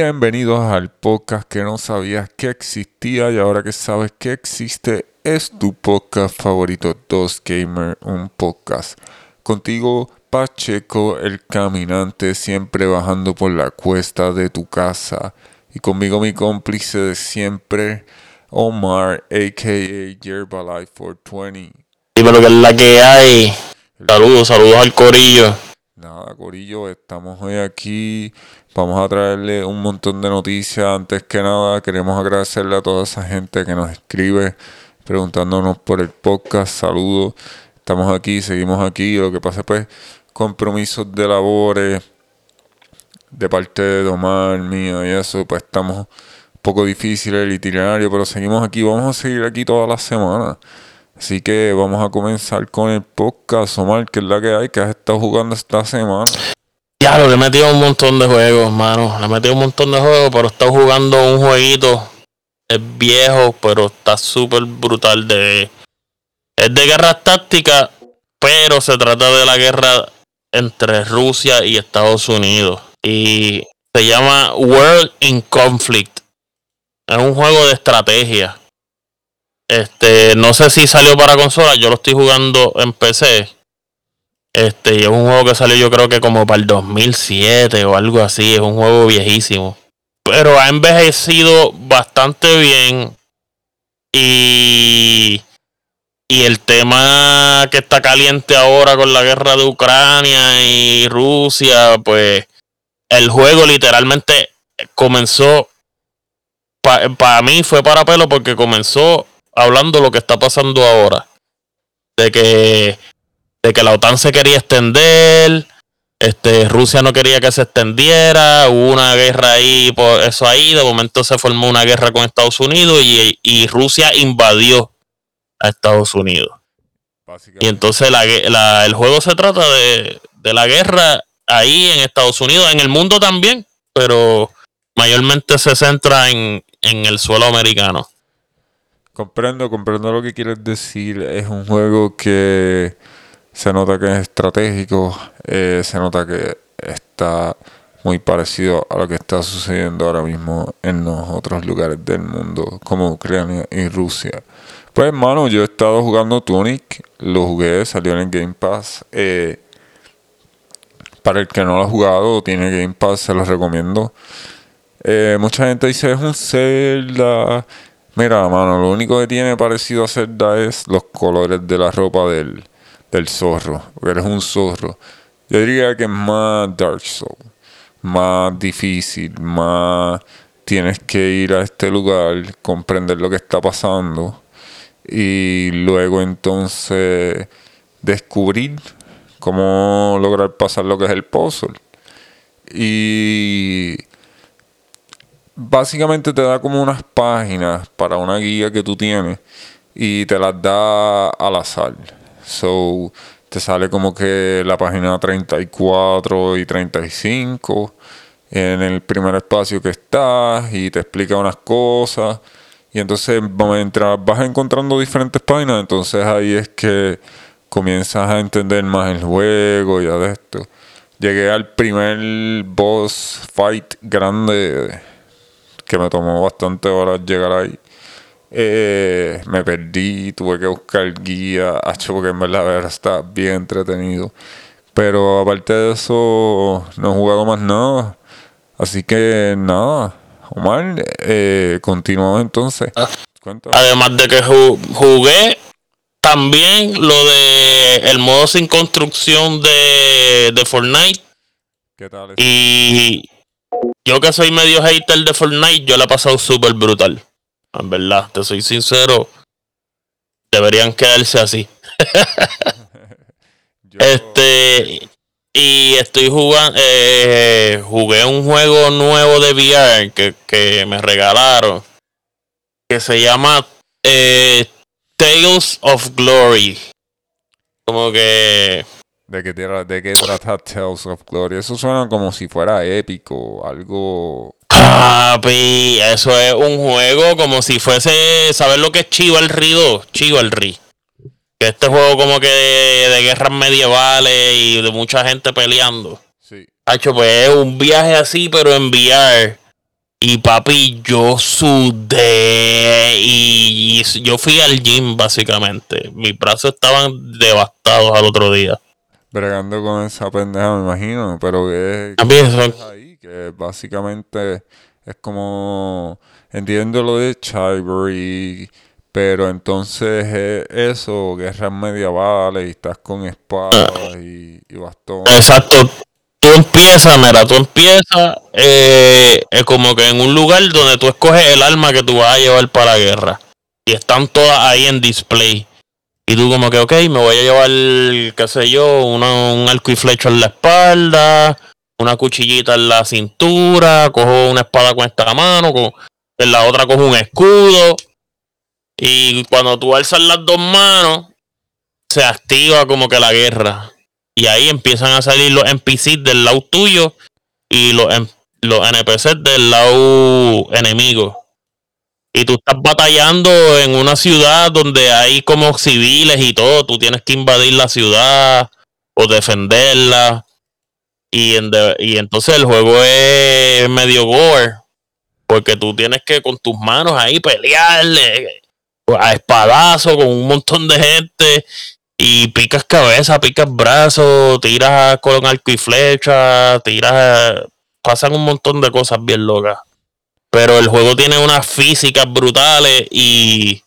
Bienvenidos al podcast que no sabías que existía y ahora que sabes que existe es tu podcast favorito, Dos Gamer, un podcast. Contigo, Pacheco, el caminante, siempre bajando por la cuesta de tu casa. Y conmigo mi cómplice de siempre, Omar, a.k.a. Yerbalife 420. Dímelo que es la que hay. Saludos, saludos al corillo. Nada, Corillo, estamos hoy aquí. Vamos a traerle un montón de noticias. Antes que nada, queremos agradecerle a toda esa gente que nos escribe preguntándonos por el podcast. Saludos. Estamos aquí, seguimos aquí. Lo que pasa, pues, compromisos de labores de parte de Omar, mío y eso, pues estamos un poco difíciles el itinerario, pero seguimos aquí. Vamos a seguir aquí toda la semana. Así que vamos a comenzar con el podcast, Omar, que es la que hay, que has estado jugando esta semana. Ya, le he metido un montón de juegos, mano. Le he metido un montón de juegos, pero he estado jugando un jueguito. Es viejo, pero está súper brutal. De... Es de guerra táctica, pero se trata de la guerra entre Rusia y Estados Unidos. Y se llama World in Conflict. Es un juego de estrategia. Este, no sé si salió para consola, yo lo estoy jugando en PC. Este, y es un juego que salió yo creo que como para el 2007 o algo así, es un juego viejísimo. Pero ha envejecido bastante bien y y el tema que está caliente ahora con la guerra de Ucrania y Rusia, pues el juego literalmente comenzó para mí fue para pelo porque comenzó hablando lo que está pasando ahora. De que, de que la OTAN se quería extender, este, Rusia no quería que se extendiera, hubo una guerra ahí, por eso ahí, de momento se formó una guerra con Estados Unidos y, y Rusia invadió a Estados Unidos. Y entonces la, la, el juego se trata de, de la guerra ahí en Estados Unidos, en el mundo también, pero mayormente se centra en, en el suelo americano. Comprendo, comprendo lo que quieres decir. Es un juego que se nota que es estratégico, eh, se nota que está muy parecido a lo que está sucediendo ahora mismo en los otros lugares del mundo, como Ucrania y Rusia. Pues, hermano, yo he estado jugando Tunic, lo jugué, salió en el Game Pass. Eh, para el que no lo ha jugado, tiene Game Pass, se los recomiendo. Eh, mucha gente dice es un Zelda Mira, mano, lo único que tiene parecido a Zelda es los colores de la ropa del, del zorro. Porque eres un zorro. Yo diría que es más Dark Soul. Más difícil. Más tienes que ir a este lugar, comprender lo que está pasando. Y luego entonces descubrir cómo lograr pasar lo que es el puzzle. Y básicamente te da como unas páginas para una guía que tú tienes y te las da al azar. So, te sale como que la página 34 y 35 en el primer espacio que estás y te explica unas cosas. Y entonces mientras vas encontrando diferentes páginas, entonces ahí es que comienzas a entender más el juego y de esto. Llegué al primer boss fight grande que me tomó bastante horas llegar ahí. Eh, me perdí, tuve que buscar guía, hecho porque en verdad está bien entretenido. Pero aparte de eso, no he jugado más nada. Así que nada, Omar, eh, continuamos entonces. Ah, además de que jugué también lo de el modo sin construcción de, de Fortnite. ¿Qué tal? Y yo que soy medio hater de Fortnite, yo la he pasado súper brutal. En verdad, te soy sincero. Deberían quedarse así. Este. Y estoy jugando. Eh, jugué un juego nuevo de VR que, me regalaron. Que se llama eh, Tales of Glory. Como que ¿De qué, ¿De qué trata Tales of Glory? Eso suena como si fuera épico, algo... Papi, eso es un juego como si fuese... ¿Sabes lo que es Chivalry 2? Chivalry. Que este juego como que de, de guerras medievales y de mucha gente peleando. Sí. Hacho, pues es un viaje así, pero en VR. Y papi, yo sudé y, y yo fui al gym básicamente. Mis brazos estaban devastados al otro día. Bregando con esa pendeja, me imagino. Pero que mí eso- ahí, que básicamente es como entiendo lo de Chivalry, pero entonces es eso, guerras medievales y estás con espadas y, y bastones. Exacto. Tú empiezas, mira, tú empiezas eh, eh, como que en un lugar donde tú escoges el arma que tú vas a llevar para la guerra. Y están todas ahí en display. Y tú como que, ok, me voy a llevar, qué sé yo, una- un arco y flecha en la espalda, una cuchillita en la cintura, cojo una espada con esta mano, co- en la otra cojo un escudo. Y cuando tú alzas las dos manos, se activa como que la guerra. Y ahí empiezan a salir los NPCs del lado tuyo y los, los NPCs del lado enemigo. Y tú estás batallando en una ciudad donde hay como civiles y todo. Tú tienes que invadir la ciudad o defenderla. Y, entonces el juego es medio gore. Porque tú tienes que con tus manos ahí pelearle a espadazo con un montón de gente. Y picas cabeza, picas brazos, tiras con arco y flecha, tiras. Pasan un montón de cosas bien locas. Pero el juego tiene unas físicas brutales y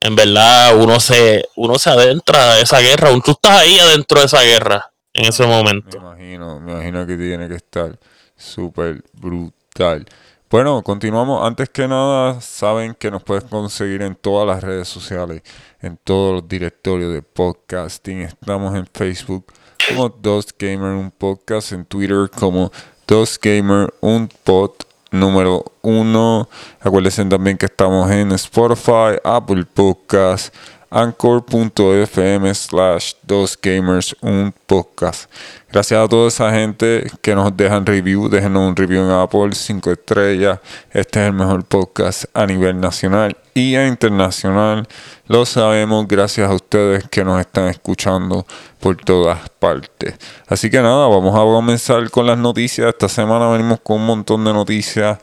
en verdad uno se, uno se adentra a esa guerra. Tú estás ahí adentro de esa guerra en ese Me momento. imagino, me imagino que tiene que estar súper brutal. Bueno, continuamos. Antes que nada, saben que nos puedes conseguir en todas las redes sociales, en todos los directorios de podcasting. Estamos en Facebook como Dos Gamer un podcast, en Twitter como Dos Gamer un pod número uno. Acuérdense también que estamos en Spotify, Apple Podcast, anchor.fm slash dos gamers un podcast. Gracias a toda esa gente que nos dejan review, déjenos un review en Apple, 5 estrellas. Este es el mejor podcast a nivel nacional y a internacional. Lo sabemos gracias a ustedes que nos están escuchando por todas partes. Así que nada, vamos a comenzar con las noticias. Esta semana venimos con un montón de noticias.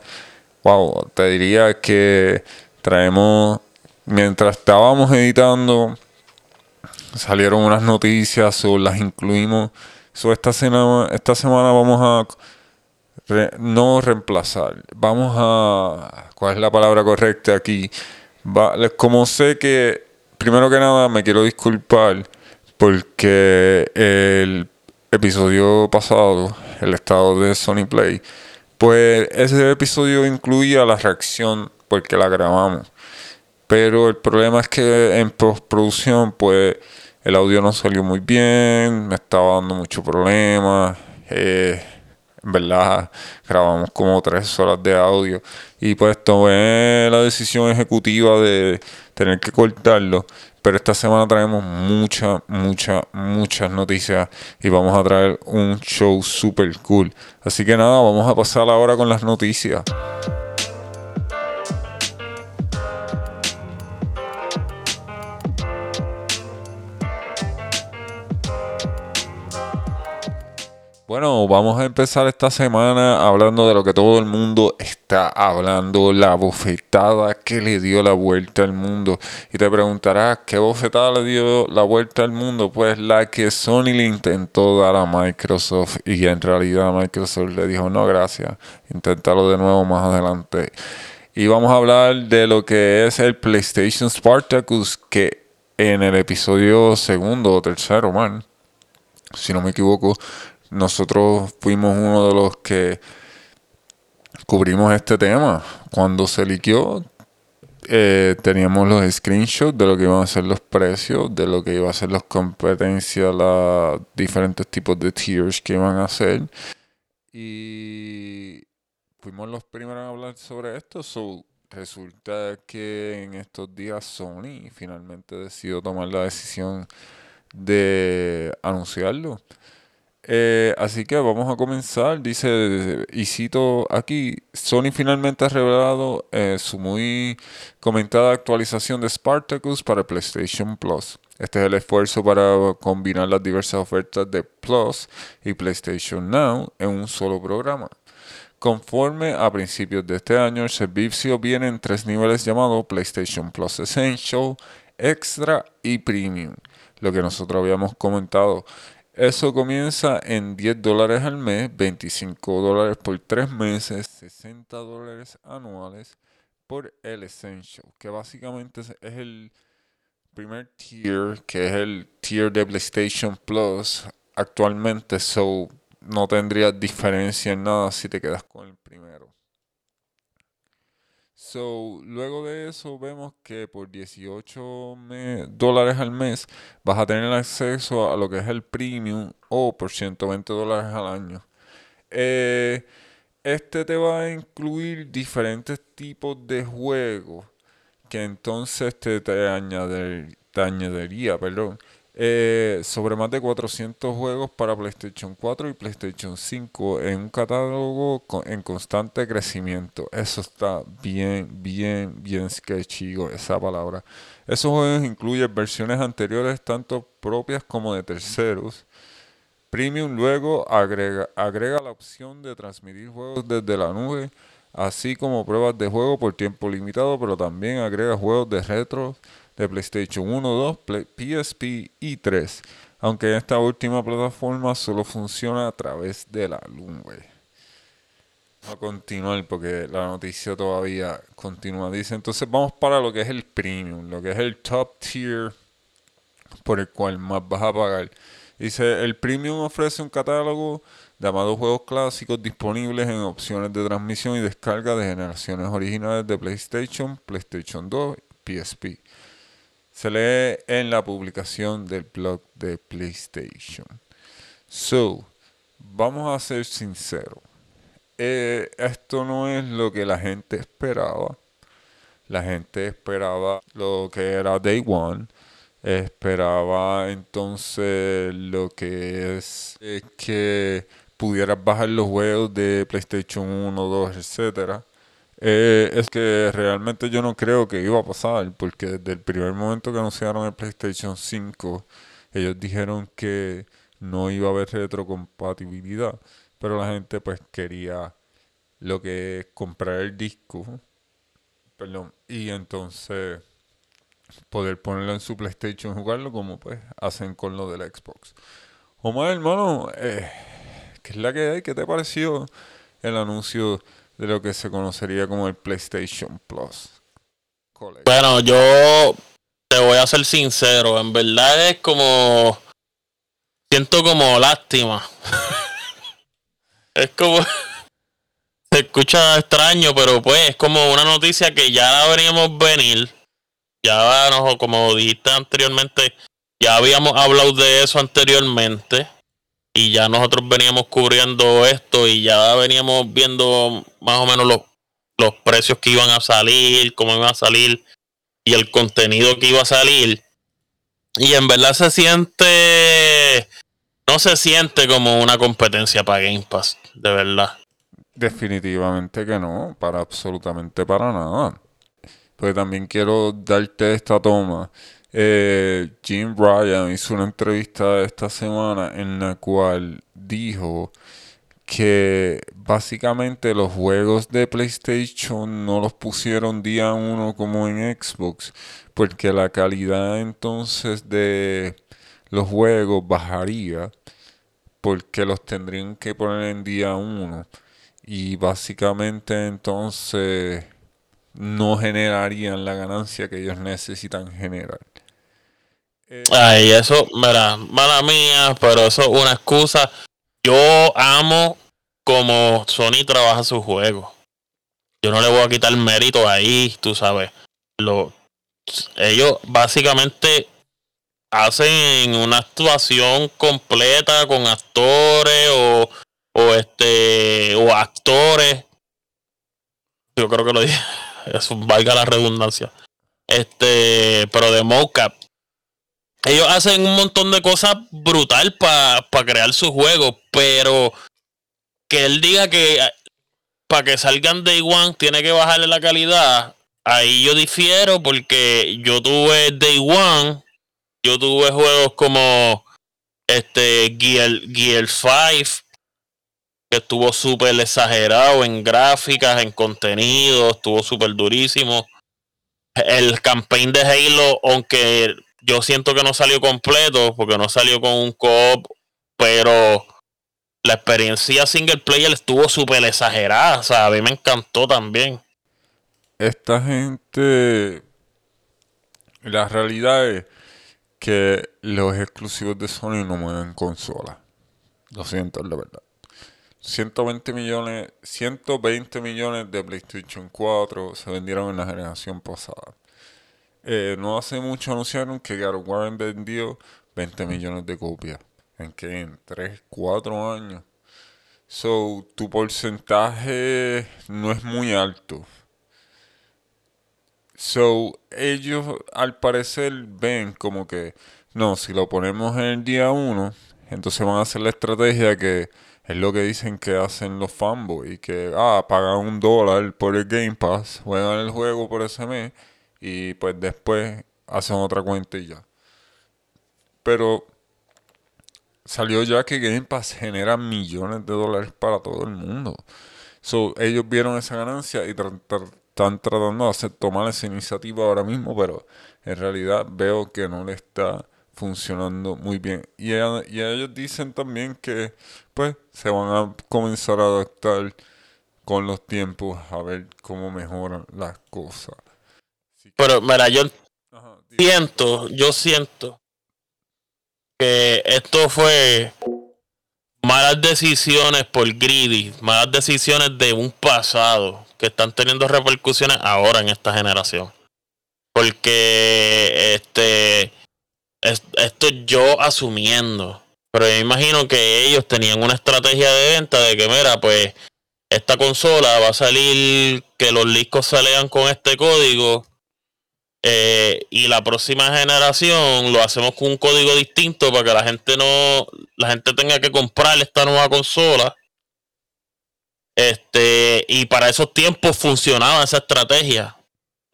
Wow, te diría que traemos, mientras estábamos editando, salieron unas noticias o las incluimos. So, esta, semana, esta semana vamos a no reemplazar, vamos a... ¿Cuál es la palabra correcta aquí? Como sé que, primero que nada, me quiero disculpar porque el episodio pasado, el estado de Sony Play, pues ese episodio incluía la reacción porque la grabamos. Pero el problema es que en postproducción, pues el audio no salió muy bien, me estaba dando mucho problema. eh, en verdad, grabamos como tres horas de audio. Y pues tomé la decisión ejecutiva de tener que cortarlo. Pero esta semana traemos muchas, muchas, muchas noticias. Y vamos a traer un show super cool. Así que nada, vamos a pasar ahora con las noticias. Bueno, vamos a empezar esta semana hablando de lo que todo el mundo está hablando, la bofetada que le dio la vuelta al mundo. Y te preguntarás, ¿qué bofetada le dio la vuelta al mundo? Pues la que Sony le intentó dar a Microsoft y en realidad Microsoft le dijo, no, gracias, inténtalo de nuevo más adelante. Y vamos a hablar de lo que es el PlayStation Spartacus, que en el episodio segundo o tercero, man, si no me equivoco, nosotros fuimos uno de los que cubrimos este tema. Cuando se liqueó, eh, teníamos los screenshots de lo que iban a ser los precios, de lo que iban a ser las competencias, los diferentes tipos de tiers que iban a hacer. Y fuimos los primeros en hablar sobre esto. So, resulta que en estos días Sony finalmente decidió tomar la decisión de anunciarlo. Eh, así que vamos a comenzar. Dice, y cito aquí, Sony finalmente ha revelado eh, su muy comentada actualización de Spartacus para PlayStation Plus. Este es el esfuerzo para combinar las diversas ofertas de Plus y PlayStation Now en un solo programa. Conforme a principios de este año, el servicio viene en tres niveles llamados PlayStation Plus Essential, Extra y Premium, lo que nosotros habíamos comentado. Eso comienza en 10 dólares al mes, 25 dólares por 3 meses, 60 dólares anuales por el Essential, que básicamente es el primer tier, que es el tier de PlayStation Plus actualmente, so no tendría diferencia en nada si te quedas con el primero. So, luego de eso vemos que por 18 dólares al mes vas a tener acceso a lo que es el premium o por 120 dólares al año. Eh, este te va a incluir diferentes tipos de juegos que entonces te, te, añadiría perdón, eh, sobre más de 400 juegos para PlayStation 4 y PlayStation 5 en un catálogo en constante crecimiento. Eso está bien, bien, bien sketchy esa palabra. Esos juegos incluyen versiones anteriores, tanto propias como de terceros. Premium luego agrega, agrega la opción de transmitir juegos desde la nube, así como pruebas de juego por tiempo limitado, pero también agrega juegos de retro de PlayStation 1, 2, PSP y 3, aunque esta última plataforma solo funciona a través de la nube. Vamos a continuar porque la noticia todavía continúa. Dice, entonces vamos para lo que es el premium, lo que es el top tier por el cual más vas a pagar. Dice, el premium ofrece un catálogo de amados juegos clásicos disponibles en opciones de transmisión y descarga de generaciones originales de PlayStation, PlayStation 2 y PSP. Se lee en la publicación del blog de PlayStation. So, vamos a ser sinceros. Eh, esto no es lo que la gente esperaba. La gente esperaba lo que era Day One. Esperaba entonces lo que es, que pudieras bajar los juegos de PlayStation 1, 2, etcétera eh, es que realmente yo no creo que iba a pasar, porque desde el primer momento que anunciaron el PlayStation 5, ellos dijeron que no iba a haber retrocompatibilidad, pero la gente pues quería lo que es comprar el disco, perdón, y entonces poder ponerlo en su PlayStation y jugarlo como pues hacen con lo del Xbox. Omar, hermano, eh, ¿qué es la que hay? ¿Qué te pareció el anuncio? De lo que se conocería como el PlayStation Plus. Bueno, yo te voy a ser sincero, en verdad es como siento como lástima. es como se escucha extraño, pero pues es como una noticia que ya veníamos venir. Ya como dijiste anteriormente, ya habíamos hablado de eso anteriormente y ya nosotros veníamos cubriendo esto y ya veníamos viendo más o menos los, los precios que iban a salir, cómo iban a salir y el contenido que iba a salir. Y en verdad se siente, no se siente como una competencia para Game Pass, de verdad. Definitivamente que no, para absolutamente para nada. Pues también quiero darte esta toma eh, Jim Ryan hizo una entrevista esta semana en la cual dijo que básicamente los juegos de PlayStation no los pusieron día uno como en Xbox, porque la calidad entonces de los juegos bajaría, porque los tendrían que poner en día uno. Y básicamente entonces no generarían la ganancia que ellos necesitan generar. Ay, eso, mira, mala mía, pero eso es una excusa. Yo amo como Sony trabaja su juego. Yo no le voy a quitar mérito ahí, tú sabes. Lo, ellos básicamente hacen una actuación completa con actores o, o este o actores. Yo creo que lo dije. Eso valga la redundancia. Este, pero de mocap ellos hacen un montón de cosas brutal para crear su juego, pero que él diga que eh, para que salgan Day One tiene que bajarle la calidad, ahí yo difiero porque yo tuve Day One yo tuve juegos como este Gear, Gear 5, que estuvo súper exagerado en gráficas, en contenido, estuvo súper durísimo. El campaign de Halo, aunque yo siento que no salió completo, porque no salió con un co-op, pero la experiencia single player estuvo súper exagerada. O sea, a mí me encantó también. Esta gente. La realidad es que los exclusivos de Sony no mueven consola. Lo siento, la verdad. 120 millones, 120 millones de PlayStation 4 se vendieron en la generación pasada. Eh, no hace mucho anunciaron que God War vendió 20 millones de copias. ¿En qué? En 3, 4 años. So, tu porcentaje no es muy alto. So, ellos al parecer ven como que, no, si lo ponemos en el día 1, entonces van a hacer la estrategia que es lo que dicen que hacen los fanboys, que, ah, pagan un dólar por el Game Pass, juegan el juego por ese mes y pues después hacen otra cuenta y ya. Pero salió ya que Game Pass genera millones de dólares para todo el mundo. So, ellos vieron esa ganancia y están tratando de hacer, tomar esa iniciativa ahora mismo, pero en realidad veo que no le está funcionando muy bien. Y, ellos dicen también que pues se van a comenzar a adaptar con los tiempos a ver cómo mejoran las cosas. Pero mira, yo siento, yo siento que esto fue malas decisiones por greedy, malas decisiones de un pasado que están teniendo repercusiones ahora en esta generación. Porque este esto yo asumiendo, pero yo imagino que ellos tenían una estrategia de venta de que mira, pues esta consola va a salir que los discos salgan con este código eh, y la próxima generación lo hacemos con un código distinto para que la gente no la gente tenga que comprar esta nueva consola. Este y para esos tiempos funcionaba esa estrategia.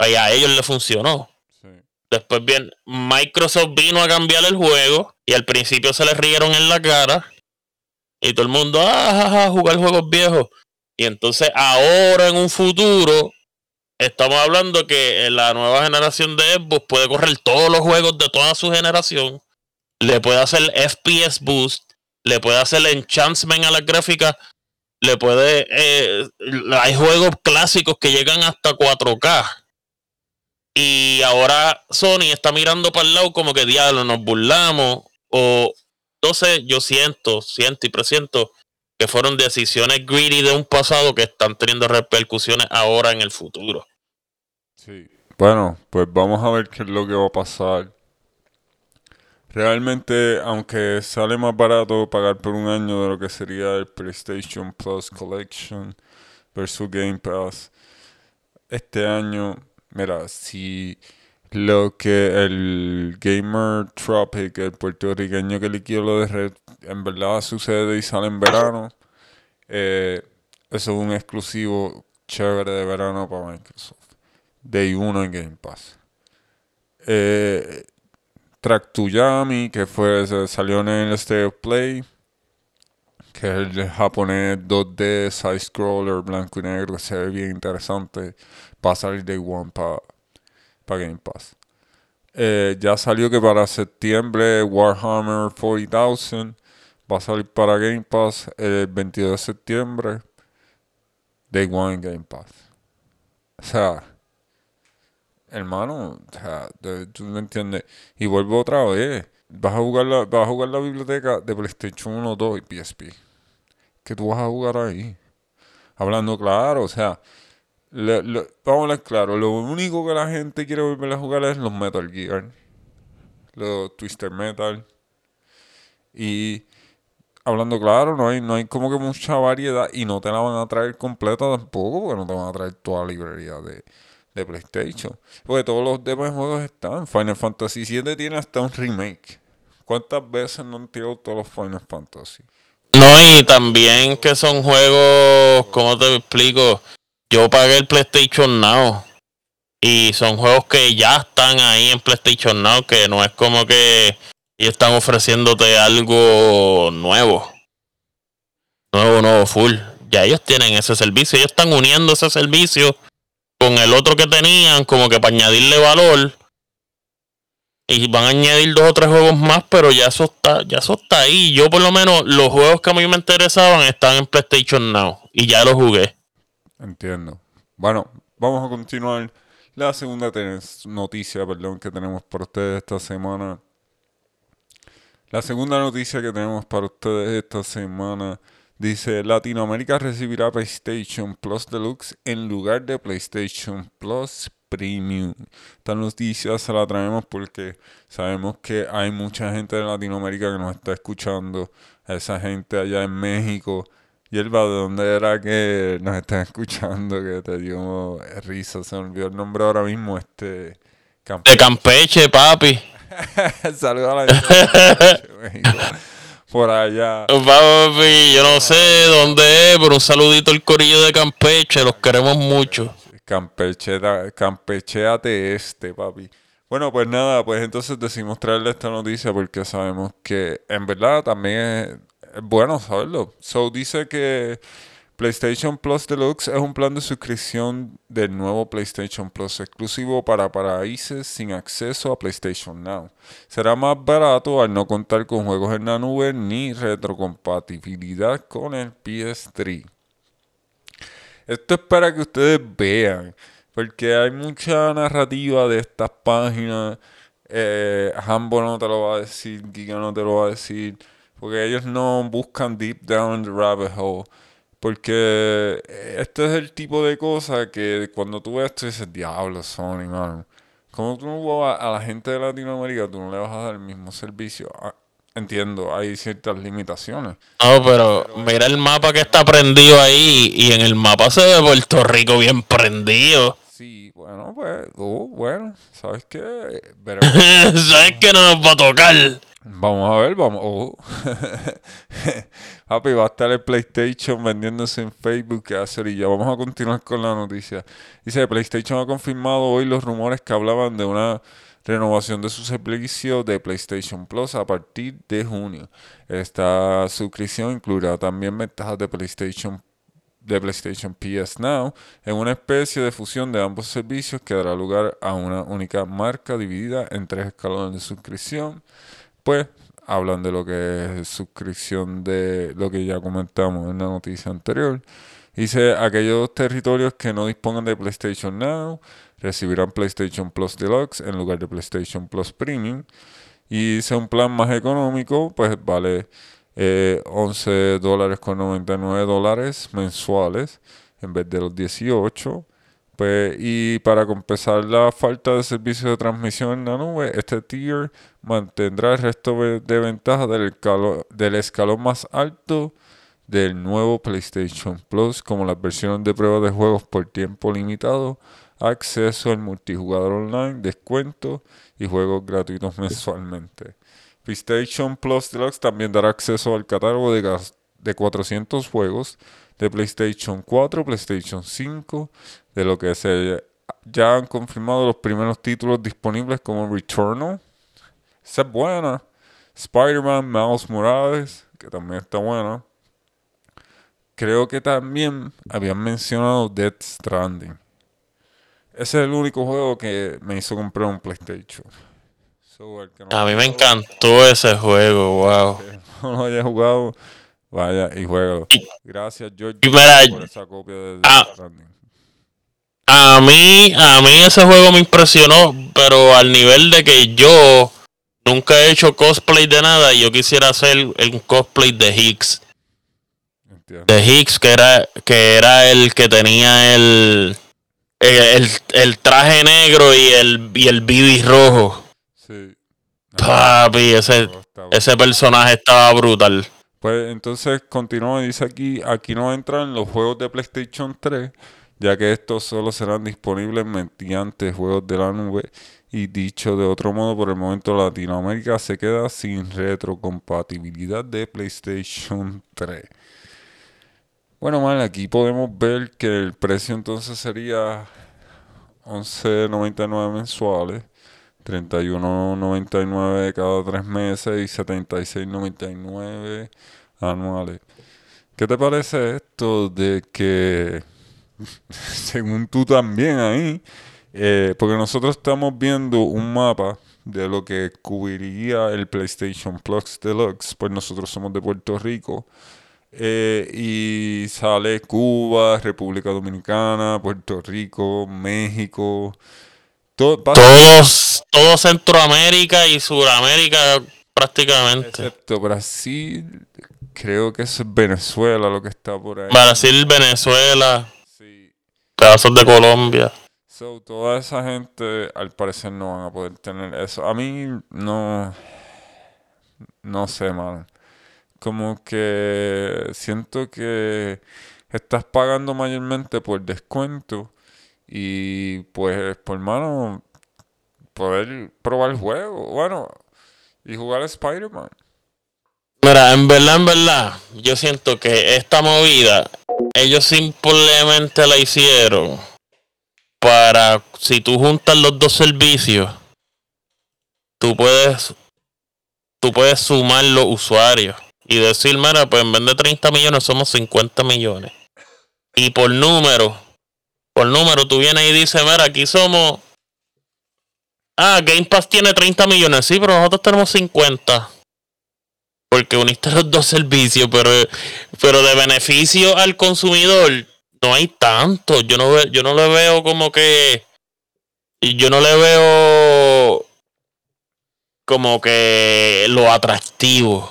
Y a ellos le funcionó. Después bien Microsoft vino a cambiar el juego y al principio se les rieron en la cara y todo el mundo ah, a jugar juegos viejos y entonces ahora en un futuro Estamos hablando que la nueva generación de Xbox puede correr todos los juegos de toda su generación. Le puede hacer FPS boost. Le puede hacer enhancement a la gráfica. Le puede. Eh, hay juegos clásicos que llegan hasta 4K. Y ahora Sony está mirando para el lado como que diablo, nos burlamos. O entonces yo siento, siento y presiento que fueron decisiones greedy de un pasado que están teniendo repercusiones ahora en el futuro. Sí. Bueno, pues vamos a ver qué es lo que va a pasar. Realmente, aunque sale más barato pagar por un año de lo que sería el PlayStation Plus Collection versus Game Pass, este año, mira, si lo que el Gamer Tropic, el puertorriqueño que liquidó lo de Red, en verdad sucede y sale en verano, eh, eso es un exclusivo chévere de verano para Microsoft. Day 1 en Game Pass. Eh, Track to Yami, que fue, salió en el State of Play, que es el japonés 2D side scroller blanco y negro, se ve bien interesante. Va a salir Day 1 para Game Pass. Eh, ya salió que para septiembre Warhammer 40,000 va a salir para Game Pass el 22 de septiembre. Day 1 en Game Pass. O sea, hermano, o sea, tú me entiendes. Y vuelvo otra vez. Vas a jugar la, vas a jugar la biblioteca de PlayStation 1, 2 y PSP. ¿Qué tú vas a jugar ahí? Hablando claro, o sea, vamos a hablar claro. Lo único que la gente quiere volver a jugar es los Metal Gear, los Twister Metal. Y hablando claro, no hay, no hay como que mucha variedad y no te la van a traer completa tampoco, porque no te van a traer toda la librería de, de PlayStation. Porque todos los demás juegos están. Final Fantasy VII tiene hasta un remake. ¿Cuántas veces no han tirado todos los Final Fantasy? No, y también que son juegos, ¿cómo te explico? Yo pagué el PlayStation Now. Y son juegos que ya están ahí en PlayStation Now, que no es como que están ofreciéndote algo nuevo. Nuevo, nuevo, full. Ya ellos tienen ese servicio, ellos están uniendo ese servicio con el otro que tenían, como que para añadirle valor. Y van a añadir dos o tres juegos más, pero ya eso está, ya eso está ahí. Yo por lo menos los juegos que a mí me interesaban están en PlayStation Now. Y ya los jugué. Entiendo. Bueno, vamos a continuar. La segunda noticia, perdón, que tenemos para ustedes esta semana. La segunda noticia que tenemos para ustedes esta semana dice Latinoamérica recibirá PlayStation Plus Deluxe en lugar de PlayStation Plus Premium. Esta noticia se la traemos porque sabemos que hay mucha gente de Latinoamérica que nos está escuchando. Esa gente allá en México. Y el ¿de dónde era que nos están escuchando? Que te dio risa. Se me olvidó el nombre ahora mismo. Este. Campeche. De Campeche, papi. Saludos a la gente de México. Por allá. Papi, yo no sé dónde es, pero un saludito al corillo de Campeche. Los queremos mucho. Campeche, campecheate este, papi. Bueno, pues nada, pues entonces decimos traerle esta noticia porque sabemos que en verdad también es, bueno saberlo. So dice que PlayStation Plus Deluxe es un plan de suscripción del nuevo PlayStation Plus exclusivo para países sin acceso a PlayStation Now. Será más barato al no contar con juegos en la nube ni retrocompatibilidad con el PS3. Esto es para que ustedes vean, porque hay mucha narrativa de estas páginas. Eh, no te lo va a decir, Giga no te lo va a decir, porque ellos no buscan deep down the rabbit hole. Porque este es el tipo de cosa que cuando tú ves esto dices, diablo, Sony, mano. Como tú no vas a la gente de Latinoamérica, tú no le vas a dar el mismo servicio. Ah, entiendo, hay ciertas limitaciones. No, pero mira el mapa que está prendido ahí y en el mapa se ve Puerto Rico bien prendido. Sí, bueno, pues, bueno, ¿sabes qué? ¿Sabes qué no nos va a tocar? Vamos a ver, vamos. Uh. Papi, va a estar el PlayStation vendiéndose en Facebook que hace ya Vamos a continuar con la noticia. Dice, PlayStation ha confirmado hoy los rumores que hablaban de una renovación de su servicio de PlayStation Plus a partir de junio. Esta suscripción incluirá también ventajas de PlayStation de PlayStation PS Now en una especie de fusión de ambos servicios que dará lugar a una única marca dividida en tres escalones de suscripción. Pues hablan de lo que es suscripción de lo que ya comentamos en la noticia anterior. Dice aquellos territorios que no dispongan de PlayStation Now recibirán PlayStation Plus Deluxe en lugar de PlayStation Plus Premium. Y sea un plan más económico, pues vale 11 eh, dólares con 99 dólares mensuales en vez de los 18. Pues, y para compensar la falta de servicio de transmisión en la nube, este tier mantendrá el resto de ventajas del, escalón más alto del nuevo PlayStation Plus, como las versiones de prueba de juegos por tiempo limitado acceso al multijugador online, descuento y juegos gratuitos mensualmente. PlayStation Plus Deluxe también dará acceso al catálogo de, de 400 juegos de PlayStation 4, PlayStation 5, de lo que se ya han confirmado los primeros títulos disponibles como Returnal, esa es buena, Spider-Man, Miles Morales, que también está buena. Creo que también habían mencionado Dead Stranding. Ese es el único juego que me hizo comprar un PlayStation. a mí me encantó ese juego, wow. No lo haya jugado, vaya y juego. Gracias, George, por esa copia de ah, A mí, a mí ese juego me impresionó, pero al nivel de que yo nunca he hecho cosplay de nada y yo quisiera hacer un cosplay de Higgs. De Higgs, que era, que era el que tenía el el, el, traje negro y el, y el bibi rojo. Sí. Papi, ese, ese personaje estaba brutal. Pues entonces continúa y dice aquí, aquí no entran los juegos de PlayStation 3, ya que estos solo serán disponibles mediante juegos de la nube. Y dicho de otro modo, por el momento Latinoamérica se queda sin retrocompatibilidad de PlayStation 3. Bueno, mal, aquí podemos ver que el precio entonces sería 11.99 mensuales, 31.99 cada tres meses y 76.99 anuales. ¿Qué te parece esto de que, según tú también ahí, eh, porque nosotros estamos viendo un mapa de lo que cubriría el PlayStation Plus Deluxe, pues nosotros somos de Puerto Rico. Eh, y sale Cuba, República Dominicana, Puerto Rico, México. Todo, Todos, todo Centroamérica y Sudamérica prácticamente. Excepto Brasil, creo que es Venezuela lo que está por ahí. Brasil, Venezuela. Pedazos de Colombia. So, toda esa gente al parecer no van a poder tener eso. A mí no, no sé, man como que siento que estás pagando mayormente por descuento y pues por mano poder probar el juego, bueno, y jugar a Spider-Man. Mira, en verdad, en verdad, yo siento que esta movida ellos simplemente la hicieron para si tú juntas los dos servicios, tú puedes tú puedes sumar los usuarios y decir, mira, pues en vez de 30 millones somos 50 millones. Y por número, por número, tú vienes y dices, mira, aquí somos... Ah, Game Pass tiene 30 millones, sí, pero nosotros tenemos 50. Porque uniste los dos servicios, pero, pero de beneficio al consumidor no hay tanto. Yo no, yo no le veo como que... Yo no le veo como que lo atractivo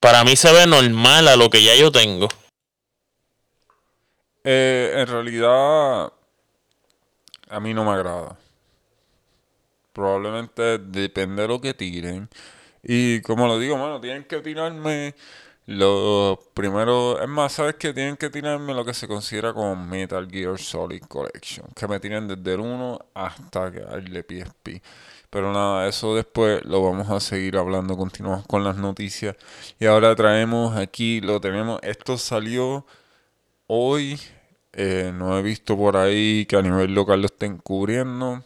para mí se ve normal a lo que ya yo tengo. Eh, en realidad, a mí no me agrada. Probablemente depende de lo que tiren. Y como lo digo, bueno, tienen que tirarme lo primero. Es más, ¿sabes que Tienen que tirarme lo que se considera como Metal Gear Solid Collection. Que me tiren desde el 1 hasta de PSP. Pero nada, eso después lo vamos a seguir hablando. Continuamos con las noticias. Y ahora traemos aquí, lo tenemos. Esto salió hoy. Eh, no he visto por ahí que a nivel local lo estén cubriendo.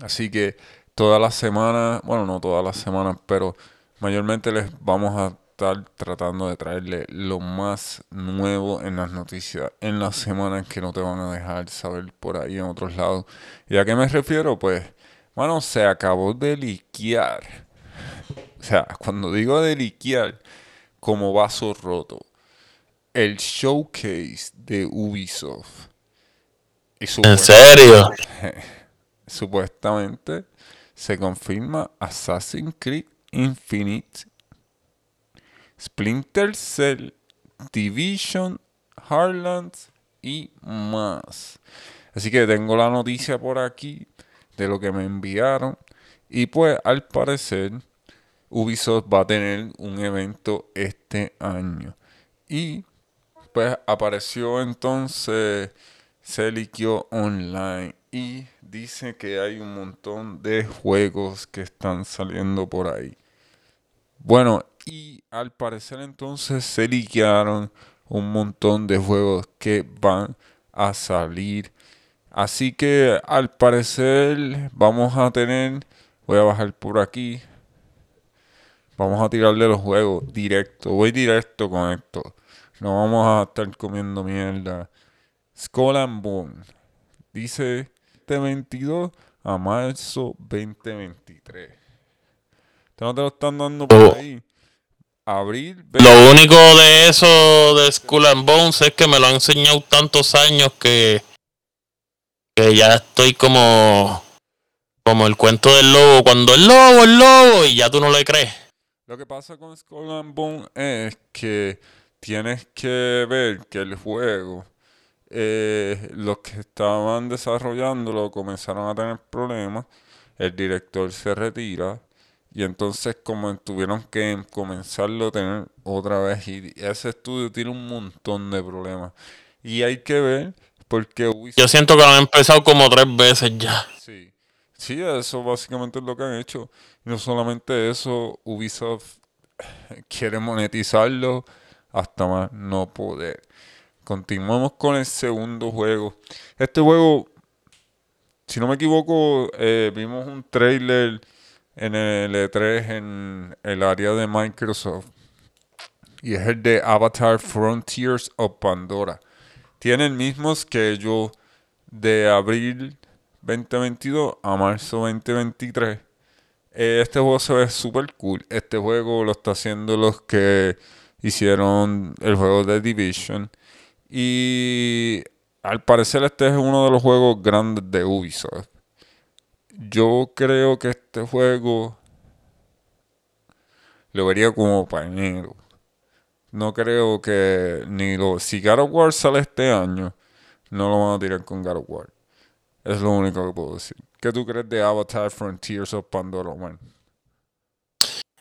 Así que todas las semanas, bueno, no todas las semanas, pero mayormente les vamos a estar tratando de traerle lo más nuevo en las noticias en las semanas que no te van a dejar saber por ahí en otros lados. ¿Y a qué me refiero? Pues bueno, se acabó de liquear. O sea, cuando digo de liquear, como vaso roto, el showcase de Ubisoft. ¿En serio? Supuestamente se confirma Assassin's Creed Infinite, Splinter Cell, Division, Heartlands y más. Así que tengo la noticia por aquí de lo que me enviaron. Y pues al parecer Ubisoft va a tener un evento este año. Y pues apareció entonces, se online y dice que hay un montón de juegos que están saliendo por ahí. Bueno, y al parecer entonces se liquearon un montón de juegos que van a salir Así que al parecer vamos a tener, voy a bajar por aquí, vamos a tirarle los juegos directo, voy directo con esto, no vamos a estar comiendo mierda. Skull and dice 22 a marzo 2023. no te lo están dando por oh. ahí. Abril. Lo único de eso de Skull and Bones es que me lo han enseñado tantos años que que ya estoy como como el cuento del lobo, cuando el lobo, el lobo, y ya tú no le crees. Lo que pasa con Skull and Bone es que tienes que ver que el juego, eh, los que estaban desarrollándolo comenzaron a tener problemas, el director se retira, y entonces como tuvieron que comenzarlo a tener otra vez, y ese estudio tiene un montón de problemas. Y hay que ver porque Yo siento que lo han empezado como tres veces ya. Sí. Sí, eso básicamente es lo que han hecho. no solamente eso, Ubisoft quiere monetizarlo hasta más no poder. Continuamos con el segundo juego. Este juego si no me equivoco, eh, vimos un trailer en el E3 en el área de Microsoft. Y es el de Avatar Frontiers of Pandora. Tienen mismos que yo de abril 2022 a marzo 2023. Eh, este juego se ve súper cool. Este juego lo está haciendo los que hicieron el juego de Division. Y al parecer este es uno de los juegos grandes de Ubisoft. Yo creo que este juego lo vería como para enero. No creo que ni lo... Si God of War sale este año, no lo van a tirar con God of War. Es lo único que puedo decir. ¿Qué tú crees de Avatar Frontiers of Pandora, man?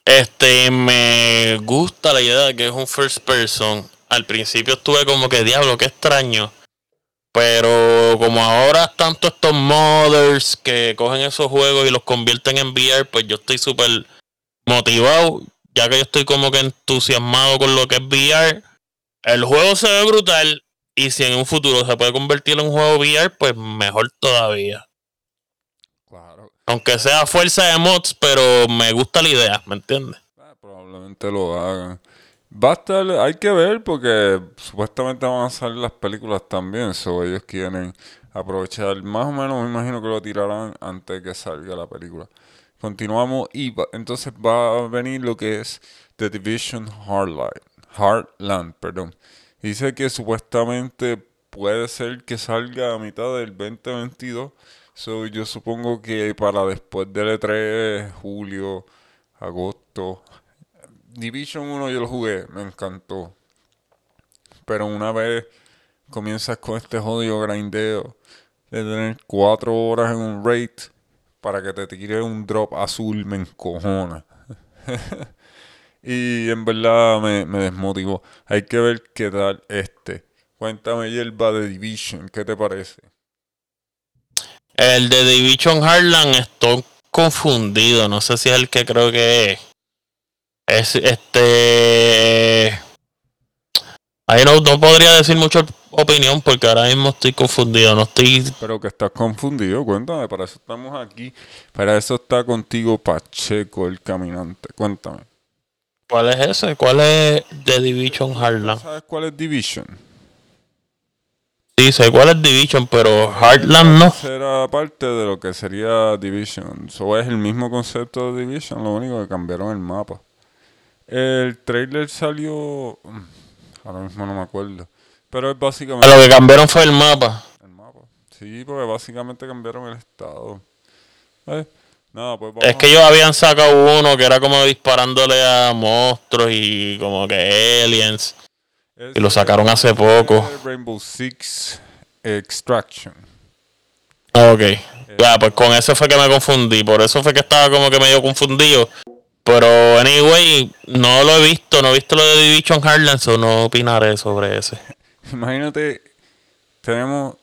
Este, me gusta la idea de que es un first person. Al principio estuve como que, diablo, qué extraño. Pero como ahora tanto estos modders que cogen esos juegos y los convierten en VR, pues yo estoy súper motivado, ya que yo estoy como que entusiasmado con lo que es VR. El juego se ve brutal y si en un futuro se puede convertir en un juego VR, pues mejor todavía. Claro. Aunque sea fuerza de mods, pero me gusta la idea, ¿me entiendes? Ah, probablemente lo hagan. Va a estar, hay que ver porque supuestamente van a salir las películas también, so ellos quieren aprovechar, más o menos me imagino que lo tirarán antes de que salga la película. Continuamos y entonces va a venir lo que es The Division Heartland, Heartland, perdón. Dice que supuestamente puede ser que salga a mitad del 2022. So, yo supongo que para después del E3, julio, agosto. Division 1 yo lo jugué, me encantó. Pero una vez comienzas con este jodido grindeo de tener 4 horas en un raid para que te tire un drop azul, me encojona. y en verdad me, me desmotivó. Hay que ver qué tal este. Cuéntame, Yerba de Division, ¿qué te parece? El de Division Heartland estoy confundido, no sé si es el que creo que es. Es este. Ahí no, no podría decir mucha opinión porque ahora mismo estoy confundido, no estoy. Pero que estás confundido, cuéntame, para eso estamos aquí. Para eso está contigo Pacheco, el caminante. Cuéntame. ¿Cuál es ese? ¿Cuál es The Division Heartland? ¿Sabes cuál es Division? Sí, sé cuál es Division, pero Heartland no. Será parte de lo que sería Division. Eso es el mismo concepto de Division, lo único que cambiaron el mapa. El trailer salió. mm, Ahora mismo no me acuerdo. Pero es básicamente Lo que cambiaron fue el mapa. el mapa. Sí, porque básicamente cambiaron el estado. Eh, Nada, pues vamos Es que ellos habían sacado uno que era como disparándole a monstruos y como que aliens. Y lo sacaron hace poco. Rainbow Six Extraction. Ok. Ya, pues con eso fue que me confundí. Por eso fue que estaba como que medio confundido. Pero, anyway, no lo he visto. No he visto lo de Division Heartland, so no opinaré sobre ese. Imagínate, tenemos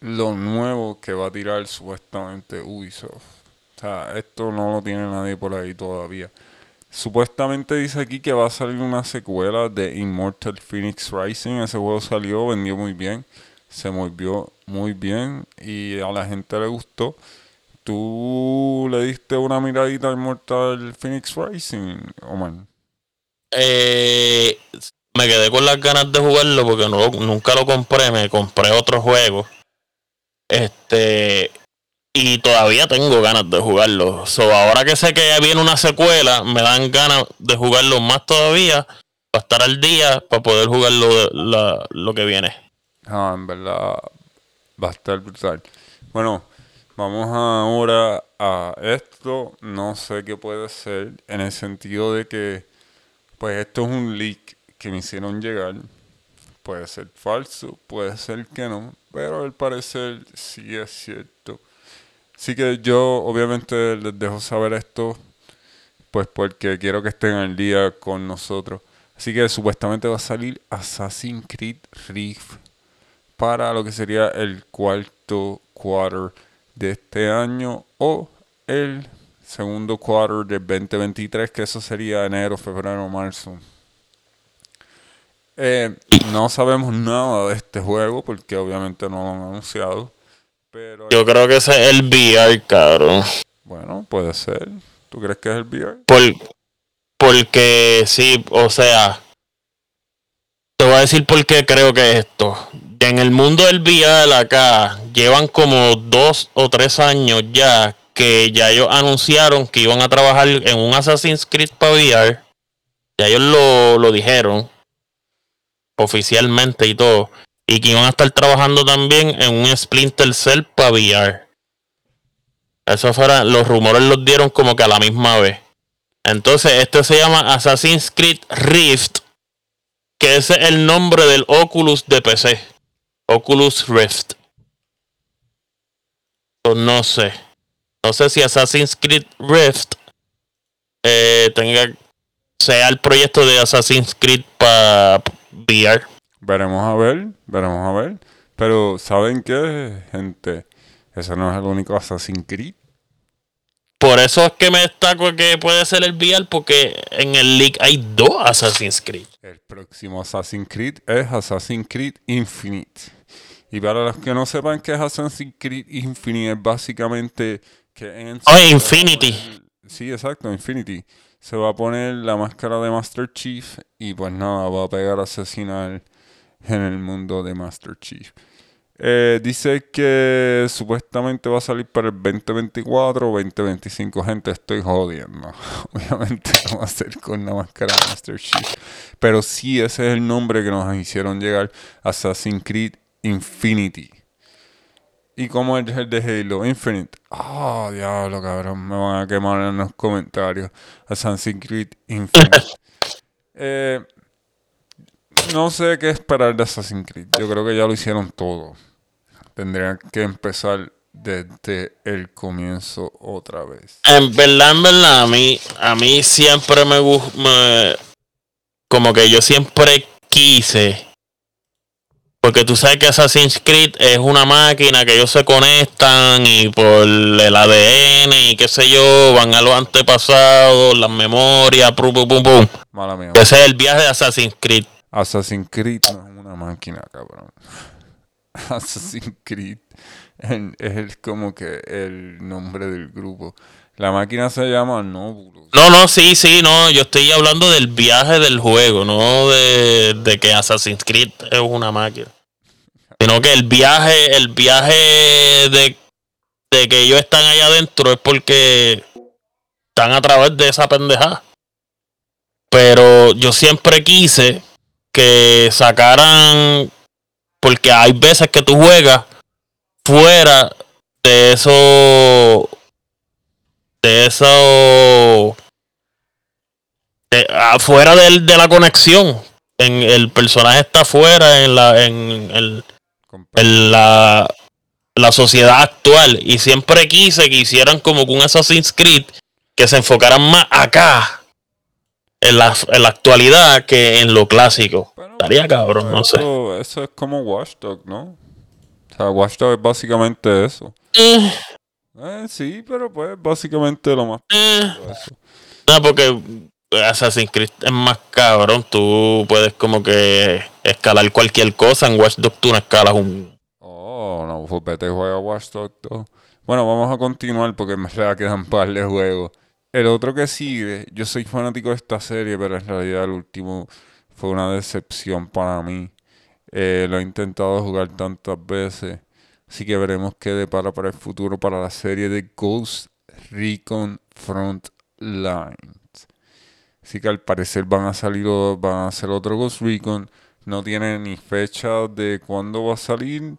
lo nuevo que va a tirar supuestamente Ubisoft. O sea, esto no lo tiene nadie por ahí todavía. Supuestamente dice aquí que va a salir una secuela de Immortal Phoenix Rising. Ese juego salió, vendió muy bien, se movió muy bien y a la gente le gustó. ¿Tú le diste una miradita a Immortal Phoenix Rising, Omar? Eh, me quedé con las ganas de jugarlo porque no, nunca lo compré. Me compré otro juego. Este. Y todavía tengo ganas de jugarlo. So, ahora que sé que ya viene una secuela, me dan ganas de jugarlo más todavía. Para estar al día, para poder jugar lo, la- lo que viene. Ah, en verdad va a estar brutal. Bueno, vamos ahora a esto. No sé qué puede ser en el sentido de que, pues esto es un leak que me hicieron llegar. Puede ser falso, puede ser que no, pero al parecer sí es cierto. Así que yo obviamente les dejo saber esto, pues porque quiero que estén al día con nosotros. Así que supuestamente va a salir Assassin's Creed Rift para lo que sería el cuarto quarter de este año o el segundo quarter del 2023, que eso sería enero, febrero, marzo. Eh, no sabemos nada de este juego porque obviamente no lo han anunciado, Pero, Yo creo que ese es el VR, cabrón. bueno, puede ser. ¿Tú crees que es el VR? Por, porque sí, o sea, te voy a decir por qué creo que es esto. En el mundo del VR acá llevan como dos o tres años ya que ya ellos anunciaron que iban a trabajar en un Assassin's Creed para VR. Ya ellos lo, lo dijeron oficialmente y todo. Y que iban a estar trabajando también en un Splinter Cell para VR. Eso fuera, los rumores los dieron como que a la misma vez. Entonces, este se llama Assassin's Creed Rift, que ese es el nombre del Oculus de PC. Oculus Rift. Pues no sé. No sé si Assassin's Creed Rift eh, tenga sea el proyecto de Assassin's Creed para VR. Veremos a ver, veremos a ver. Pero, ¿saben qué, gente? Ese no es el único Assassin's Creed. Por eso es que me destaco que puede ser el VR, porque en el leak hay dos Assassin's Creed. El próximo Assassin's Creed es Assassin's Creed Infinite. Y para los que no sepan qué es Assassin's Creed Infinite, es básicamente que en... Oh, Infinity. Sí, exacto, Infinity. Se va a poner la máscara de Master Chief y pues nada, va a pegar a asesinar en el mundo de Master Chief. Eh, dice que supuestamente va a salir para el 2024 o 2025. Gente, estoy jodiendo. Obviamente no va a ser con la máscara de Master Chief. Pero sí, ese es el nombre que nos hicieron llegar. Assassin's Creed Infinity. Y como es el de Halo Infinite. Ah, diablo, cabrón. Me van a quemar en los comentarios. Assassin's Creed Infinite. Eh, no sé qué esperar de Assassin's Creed. Yo creo que ya lo hicieron todo. Tendrían que empezar desde el comienzo otra vez. En verdad, en verdad, a mí, a mí siempre me gusta. Como que yo siempre quise. Porque tú sabes que Assassin's Creed es una máquina que ellos se conectan y por el ADN y qué sé yo, van a los antepasados, las memorias, pum, pum, pum, pum. Mala mía. Ese es el viaje de Assassin's Creed. Assassin's Creed no es una máquina, cabrón. Assassin's Creed es como que el nombre del grupo. La máquina se llama Nobulus. No, no, sí, sí, no. Yo estoy hablando del viaje del juego, no de, de que Assassin's Creed es una máquina. Sino que el viaje, el viaje de, de que ellos están allá adentro es porque están a través de esa pendejada. Pero yo siempre quise que sacaran. Porque hay veces que tú juegas fuera de eso. De eso. De, afuera del- de, la conexión. En, el personaje está afuera en la. En el, en la, la sociedad actual. Y siempre quise que hicieran como un Assassin's Creed que se enfocaran más acá. En la, en la actualidad que en lo clásico. Bueno, Estaría cabrón, no sé. Eso, es como Watchdog, ¿no? O sea, Watchdog es básicamente eso. Eh, Eh, sí, pero pues básicamente lo más eh. No, porque Assassin's Creed es más cabrón. Tú puedes como que escalar cualquier cosa. En Watch Dogs tú no escalas un... Oh, no, pues vete juega Watchdog 2. Bueno, vamos a continuar porque me quedan par de juegos. El otro que sigue, yo soy fanático de esta serie, pero en realidad el último fue una decepción para mí. Eh, lo he intentado jugar tantas veces. Así que veremos qué depara para el futuro para la serie de Ghost Recon Frontlines. Así que al parecer van a salir van a hacer otro Ghost Recon. No tiene ni fecha de cuándo va a salir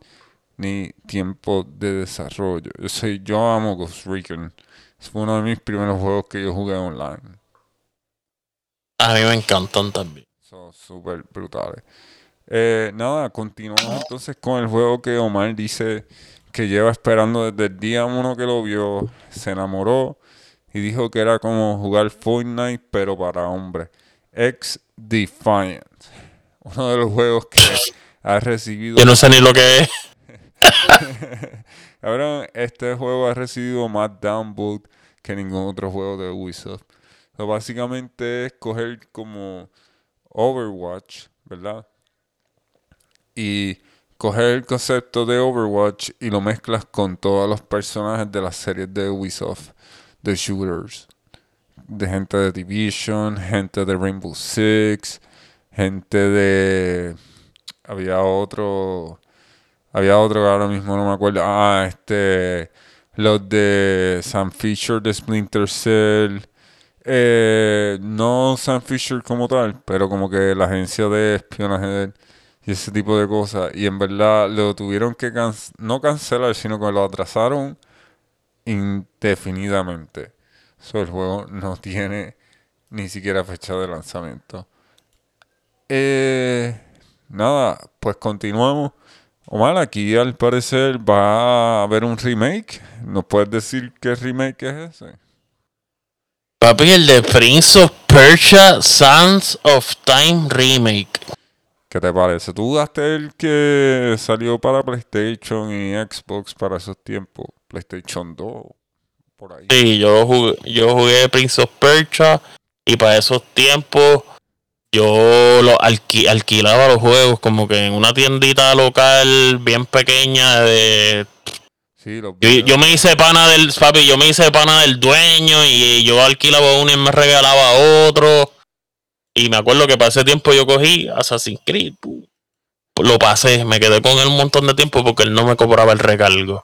ni tiempo de desarrollo. Yo sé, yo amo Ghost Recon. Fue uno de mis primeros juegos que yo jugué online. A mí me encantan también. Son súper brutales. Eh, nada, continuamos entonces con el juego que Omar dice que lleva esperando desde el día uno que lo vio. Se enamoró y dijo que era como jugar Fortnite, pero para hombres. X Defiant. Uno de los juegos que ha recibido Yo no sé ni lo que es. Cabrón, este juego ha recibido más downvote que ningún otro juego de Ubisoft. So, básicamente es coger como Overwatch, ¿verdad? Y coger el concepto de Overwatch y lo mezclas con todos los personajes de las series de Ubisoft, de shooters. De gente de Division, gente de Rainbow Six, gente de... Había otro... Había otro que ahora mismo no me acuerdo. Ah, este... Los de Sam Fisher de Splinter Cell. Eh, no Sam Fisher como tal, pero como que la agencia de espionaje y ese tipo de cosas. Y en verdad lo tuvieron que no cancelar, sino que lo atrasaron indefinidamente. So, el juego no tiene ni siquiera fecha de lanzamiento. Eh, nada, pues continuamos. Omar, aquí al parecer va a haber un remake. ¿Nos puedes decir qué remake es ese? Papi, el de Prince of Persia Sons of Time Remake. ¿Qué te parece? ¿Tú jugaste el que salió para PlayStation y Xbox para esos tiempos? PlayStation 2, por ahí. Sí, yo jugué, yo jugué Prince of Persia y para esos tiempos yo lo alquilaba los juegos como que en una tiendita local bien pequeña de yo, me hice pana del papi, yo me hice pana del dueño y yo alquilaba uno y me regalaba otro. Y me acuerdo que para ese tiempo yo cogí Assassin's Creed. Lo pasé, me quedé con él un montón de tiempo porque él no me cobraba el recargo.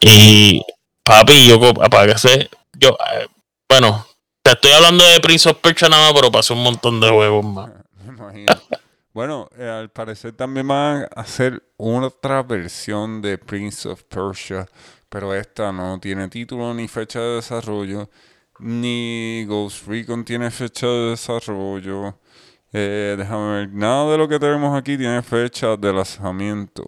y papi, yo apagué yo eh, bueno, estoy hablando de Prince of Persia nada más, pero pasé un montón de juegos más. bueno, eh, al parecer también van a hacer otra versión de Prince of Persia, pero esta no tiene título ni fecha de desarrollo ni Ghost Recon tiene fecha de desarrollo. Eh, déjame ver, nada de lo que tenemos aquí tiene fecha de lanzamiento.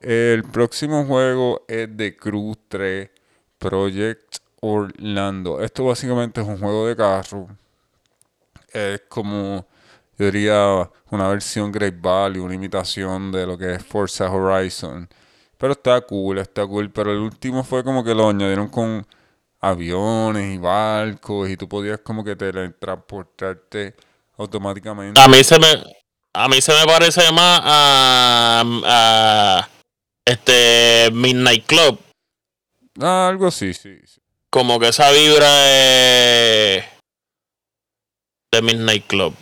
El próximo juego es de Crew 3 Project Orlando. Esto básicamente es un juego de carro. Es como, yo diría, una versión Great Value, una imitación de lo que es Forza Horizon. Pero está cool, está cool. Pero el último fue como que lo añadieron con aviones y barcos y tú podías como que teletransportarte automáticamente. A mí se me a mí se me parece más a, este Midnight Club. Ah, algo así, sí, Como que esa vibra de, de Midnight Club.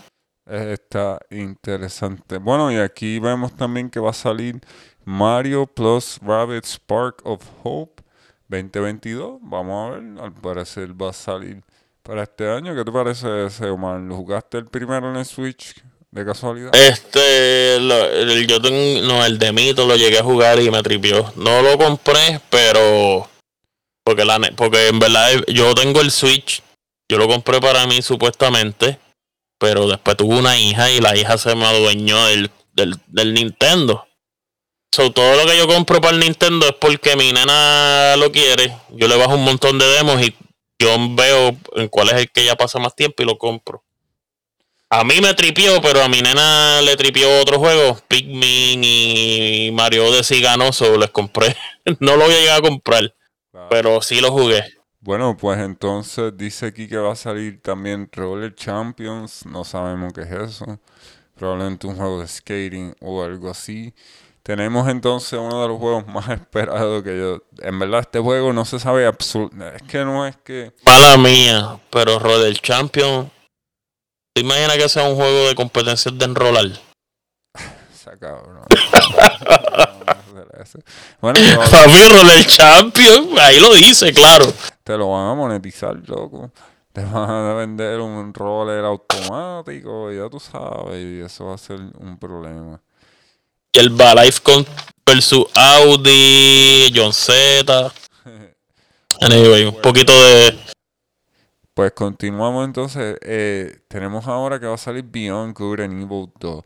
Está interesante. Bueno, y aquí vemos también que va a salir Mario plus Rabbit Spark of Hope 2022. Vamos a ver, al parecer va a salir para este año. ¿Qué te parece ese, Omar? ¿Lo jugaste el primero en el Switch de casualidad? Este, el, yo tengo, no, el de Mito lo llegué a jugar y me tripió. No lo compré, pero porque la porque en verdad yo tengo el Switch, yo lo compré para mí supuestamente, pero después tuve una hija y la hija se me adueñó del, del, del Nintendo. So, todo lo que yo compro para el Nintendo es porque mi nena lo quiere. Yo le bajo un montón de demos y yo veo en cuál es el que ya pasa más tiempo y lo compro. A mí me tripió, pero a mi nena le tripió otros juegos, Pikmin y Mario ganó, solo les compré. no lo voy a llegar a comprar, pero sí lo jugué. Bueno, pues entonces dice aquí que va a salir también Roller Champions, no sabemos qué es eso. Probablemente un juego de skating o algo así. Tenemos entonces uno de los juegos más esperados que yo. En verdad, este juego no se sabe absolutamente. Es que no es que. Mala mía, pero Roller Champion. ¿Te imaginas que sea un juego de competencias de enrolar? cabrón. bueno, Papi, Roller Champion. Ahí lo dice, claro. Te lo van a monetizar, loco. Te van a vender un roller automático, ya tú sabes, y eso va a ser un problema el Balife con versus Audi, John Z. Anyway, un poquito de. Pues continuamos entonces. Eh, tenemos ahora que va a salir Beyond Good and Evil 2.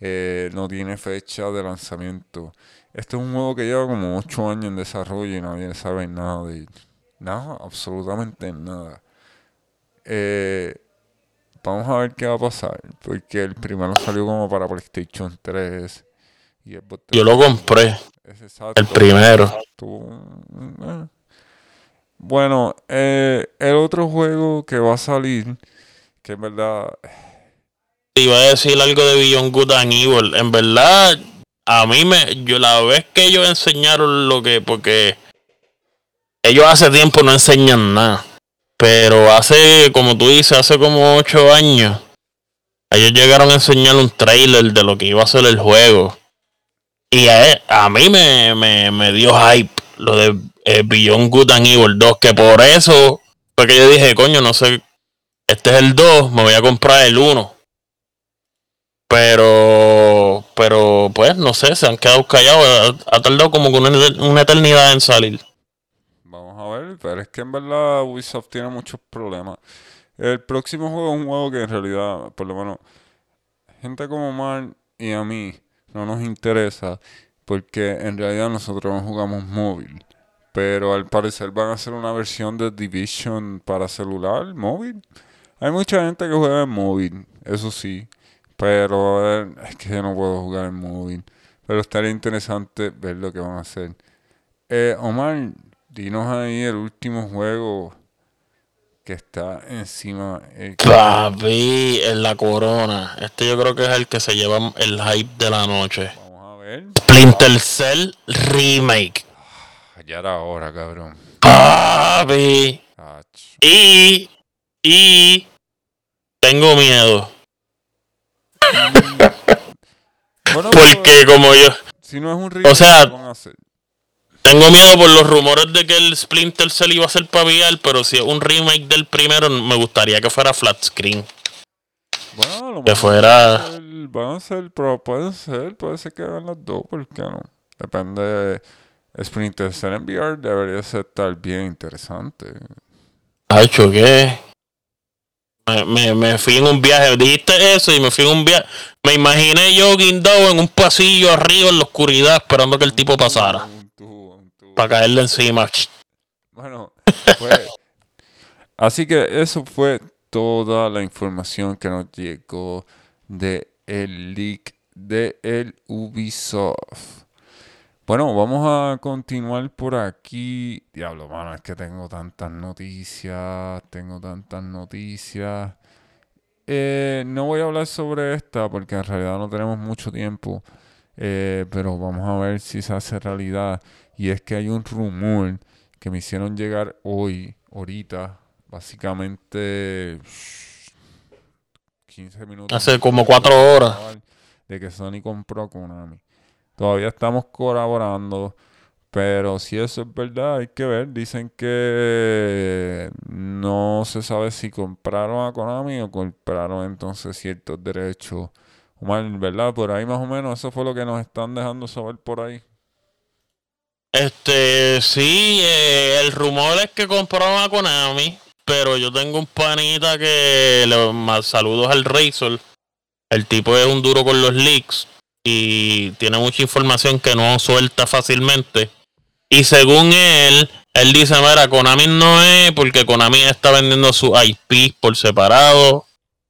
Eh, no tiene fecha de lanzamiento. Este es un juego que lleva como 8 años en desarrollo y nadie sabe nada de Nada, absolutamente nada. Eh, vamos a ver qué va a pasar. Porque el primero salió como para PlayStation 3. Yo lo compré. el primero. Eh. Bueno, eh, el otro juego que va a salir, que en verdad... Iba a decir algo de Beyond Good and Evil. En verdad, a mí me, yo la vez que ellos enseñaron lo que, porque ellos hace tiempo no enseñan nada, pero hace, como tú dices, hace como ocho años, ellos llegaron a enseñar un trailer de lo que iba a ser el juego. Y a, a mí me, me, me, dio hype lo de eh, Beyond Good and Evil 2, que por eso fue que yo dije, coño, no sé, este es el 2, me voy a comprar el 1. Pero, pero, pues, no sé, se han quedado callados. Ha, tardado como una, una, eternidad en salir. Vamos a ver, pero es que en verdad Ubisoft tiene muchos problemas. El próximo juego es un juego que en realidad, por lo menos, gente como Mar y a mí no nos interesa porque en realidad nosotros no jugamos móvil. Pero al parecer van a hacer una versión de Division para celular, móvil. Hay mucha gente que juega en móvil, eso sí. Pero eh, es que yo no puedo jugar en móvil. Pero estaría interesante ver lo que van a hacer. Eh, Omar, dinos ahí el último juego que está encima. El... Papi, en la corona. Este yo creo que es el que se lleva el hype de la noche. Vamos a ver. Splinter Cell Remake. Ah, ya era hora, cabrón. Papi. Y. Y. Tengo miedo. Porque como yo... Si no es un remake, o sea, tengo miedo por los rumores de que el Splinter Cell iba a ser para VR, pero si es un remake del primero, me gustaría que fuera flat screen. Bueno, lo que fuera... van a ser, pero puede ser, puede ser que hagan las dos, porque no. Depende de... Splinter Cell en VR debería ser estar bien interesante. ¿Hacho qué? Me, me, fui en un viaje, dijiste eso y me fui en un viaje. Me imaginé yo guindado en un pasillo arriba en la oscuridad esperando que el tipo pasara. Para caerle encima. Bueno, pues, así que eso fue toda la información que nos llegó de el leak de el Ubisoft. Bueno, vamos a continuar por aquí. Diablo, mano, es que tengo tantas noticias, tengo tantas noticias. Eh, no voy a hablar sobre esta porque en realidad no tenemos mucho tiempo, eh, pero vamos a ver si se hace realidad. Y es que hay un rumor que me hicieron llegar hoy, ahorita, básicamente 15 minutos. Hace como 4 horas. De que Sony compró Konami. Todavía estamos colaborando. Pero si eso es verdad, hay que ver. Dicen que no se sabe si compraron a Konami o compraron entonces ciertos derechos. Mal, ¿verdad? Por ahí más o menos, eso fue lo que nos están dejando saber por ahí. Este, sí, eh, el rumor es que compraron a Konami, pero yo tengo un panita que le más saludos al Razor. El tipo es un duro con los leaks y tiene mucha información que no suelta fácilmente. Y según él, él dice, mira, Konami no es porque Konami está vendiendo su IP por separado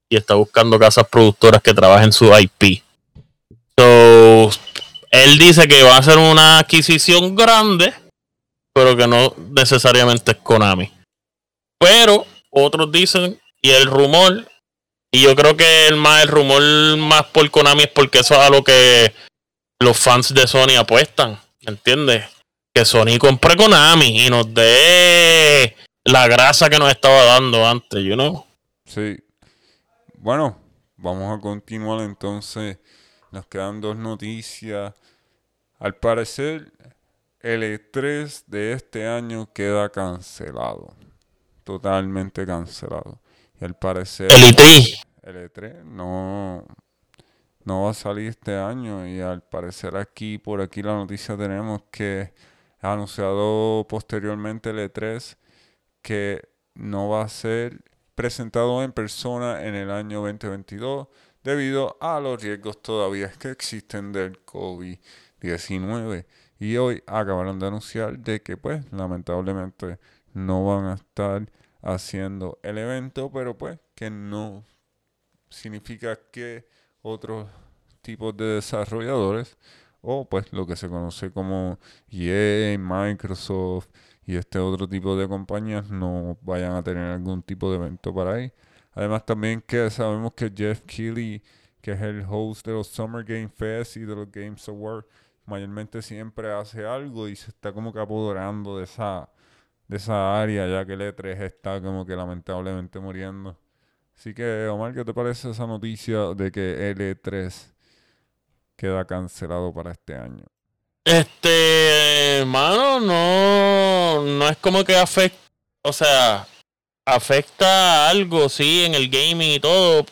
y está buscando casas productoras que trabajen su IP. So, él dice que va a ser una adquisición grande, pero que no necesariamente es Konami. Pero otros dicen, y el rumor y yo creo que el, más, el rumor más por Konami es porque eso es a lo que los fans de Sony apuestan. ¿Entiendes? Que Sony compre Konami y nos dé la grasa que nos estaba dando antes, you know? Sí. Bueno, vamos a continuar entonces. Nos quedan dos noticias. Al parecer, el E3 de este año queda cancelado. Totalmente cancelado. Y al parecer. El E3. El E3 no, no va a salir este año. Y al parecer aquí, por aquí la noticia tenemos que ha anunciado posteriormente el E3 que no va a ser presentado en persona en el año 2022 debido a los riesgos todavía que existen del COVID-19. Y hoy acabaron de anunciar de que pues lamentablemente no van a estar haciendo el evento, pero pues que no significa que otros tipos de desarrolladores o pues lo que se conoce como EA, Microsoft y este otro tipo de compañías no vayan a tener algún tipo de evento para ahí. Además también que sabemos que Jeff Keighley, que es el host de los Summer Game Fest y de los Games Awards, mayormente siempre hace algo y se está como que apoderando de esa, de esa área, ya que el E3 está como que lamentablemente muriendo. Así que, Omar, ¿qué te parece esa noticia de que el E3 queda cancelado para este año? Este, hermano, no, no es como que afecta, o sea, afecta algo, sí, en el gaming y todo,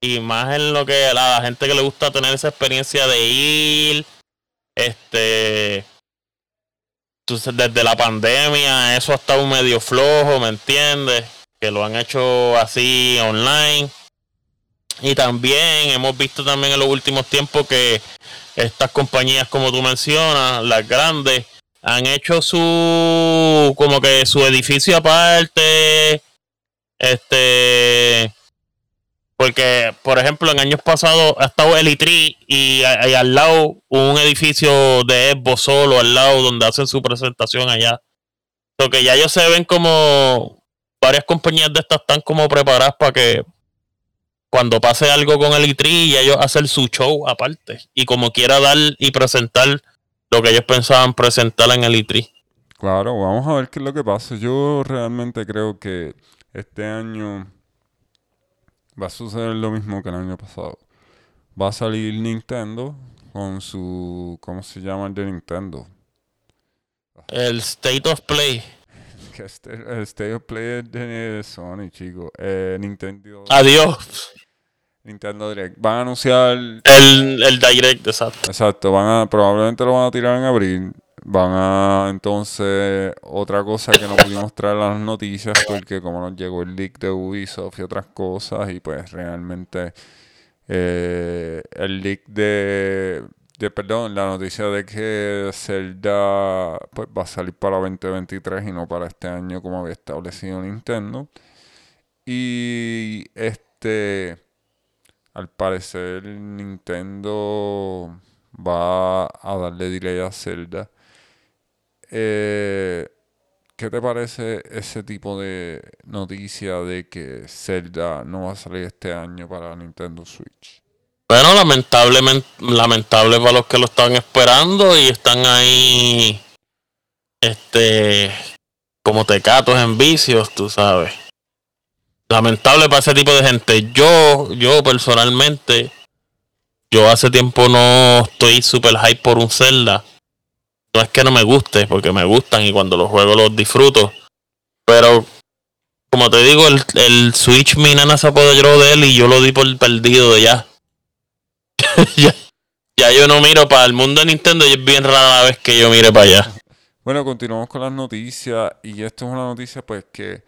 y más en lo que a la gente que le gusta tener esa experiencia de ir, este, desde la pandemia eso ha estado medio flojo, ¿me entiendes? Que lo han hecho así online. Y también hemos visto también en los últimos tiempos que estas compañías, como tú mencionas, las grandes, han hecho su como que su edificio aparte. Este porque, por ejemplo, en años pasados ha estado el ITRI y, al lado un edificio de Xbox solo, al lado donde hacen su presentación allá. Porque ya ellos se ven como varias compañías de estas están como preparadas para que cuando pase algo con el ITRI y ellos hacen su show aparte. Y como quiera dar y presentar lo que ellos pensaban presentar en el ITRI. Claro, vamos a ver qué es lo que pasa. Yo realmente creo que este año va a suceder lo mismo que el año pasado. Va a salir Nintendo con su. ¿Cómo se llama el de Nintendo? El State of Play. Este, el State of Play es de Sony, chicos. Eh, Nintendo. Adiós. Nintendo Direct. Van a anunciar. El, el Direct, exacto. Exacto. Van a, probablemente lo van a tirar en abril. Van a entonces otra cosa que no pudimos traer las noticias porque como nos llegó el leak de Ubisoft y otras cosas y pues realmente eh, el leak de, de, perdón, la noticia de que Zelda pues va a salir para 2023 y no para este año como había establecido Nintendo. Y este al parecer Nintendo va a darle delay a Zelda eh, ¿Qué te parece ese tipo de noticia de que Zelda no va a salir este año para Nintendo Switch? Bueno, lamentablemente, lamentable para los que lo están esperando y están ahí, este, como tecatos en vicios, tú sabes. Lamentable para ese tipo de gente. Yo, yo personalmente, yo hace tiempo no estoy super hype por un Zelda no es que no me guste, porque me gustan y cuando los juego los disfruto. Pero, como te digo, el, el Switch mi nana se apoderó de él y yo lo di por perdido de ya. ya. Ya yo no miro para el mundo de Nintendo y es bien rara la vez que yo mire para allá. Bueno, continuamos con las noticias y esto es una noticia pues que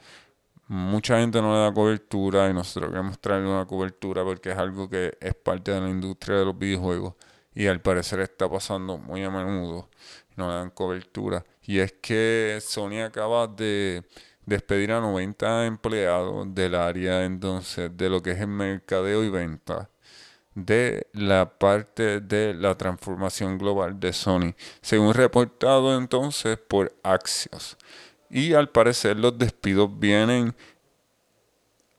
mucha gente no le da cobertura y nosotros queremos traerle una cobertura porque es algo que es parte de la industria de los videojuegos y al parecer está pasando muy a menudo no le dan cobertura. Y es que Sony acaba de despedir a 90 empleados del área entonces de lo que es el mercadeo y venta de la parte de la transformación global de Sony, según reportado entonces por Axios. Y al parecer los despidos vienen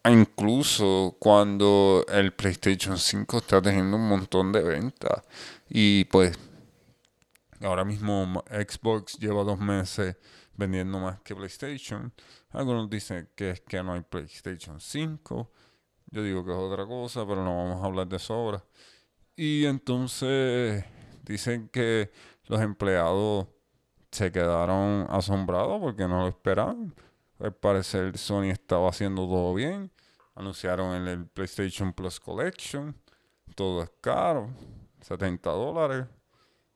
incluso cuando el PlayStation 5 está teniendo un montón de ventas. Y pues Ahora mismo Xbox lleva dos meses vendiendo más que PlayStation. Algunos dicen que es que no hay PlayStation 5. Yo digo que es otra cosa, pero no vamos a hablar de eso ahora. Y entonces dicen que los empleados se quedaron asombrados porque no lo esperaban. Al parecer Sony estaba haciendo todo bien. Anunciaron el, el PlayStation Plus Collection. Todo es caro. 70 dólares.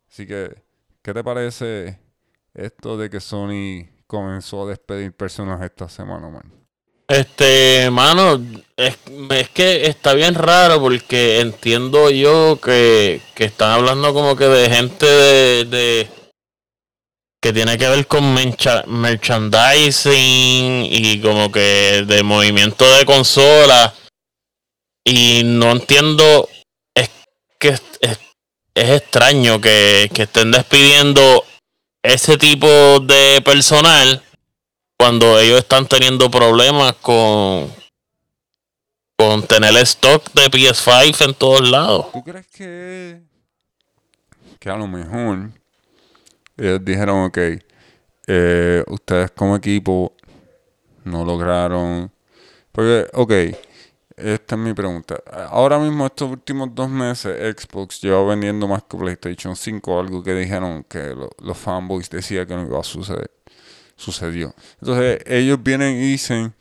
Así que ¿Qué te parece esto de que Sony comenzó a despedir personas esta semana, man? Este, mano, es, que está bien raro porque entiendo yo que, están hablando como que de gente de, que tiene que ver con merchandising y como que de movimiento de consola y no entiendo es que es, extraño que, estén despidiendo ese tipo de personal cuando ellos están teniendo problemas con con tener stock de PS5 en todos lados. ¿Tú crees que, que a lo mejor ellos dijeron, ok, eh, ustedes como equipo no lograron... Porque, ok, esta es mi pregunta. Ahora mismo, estos últimos dos meses, Xbox lleva vendiendo más que PlayStation 5, algo que dijeron que los fanboys decían que no iba a suceder. Sucedió. Entonces, ellos vienen y dicen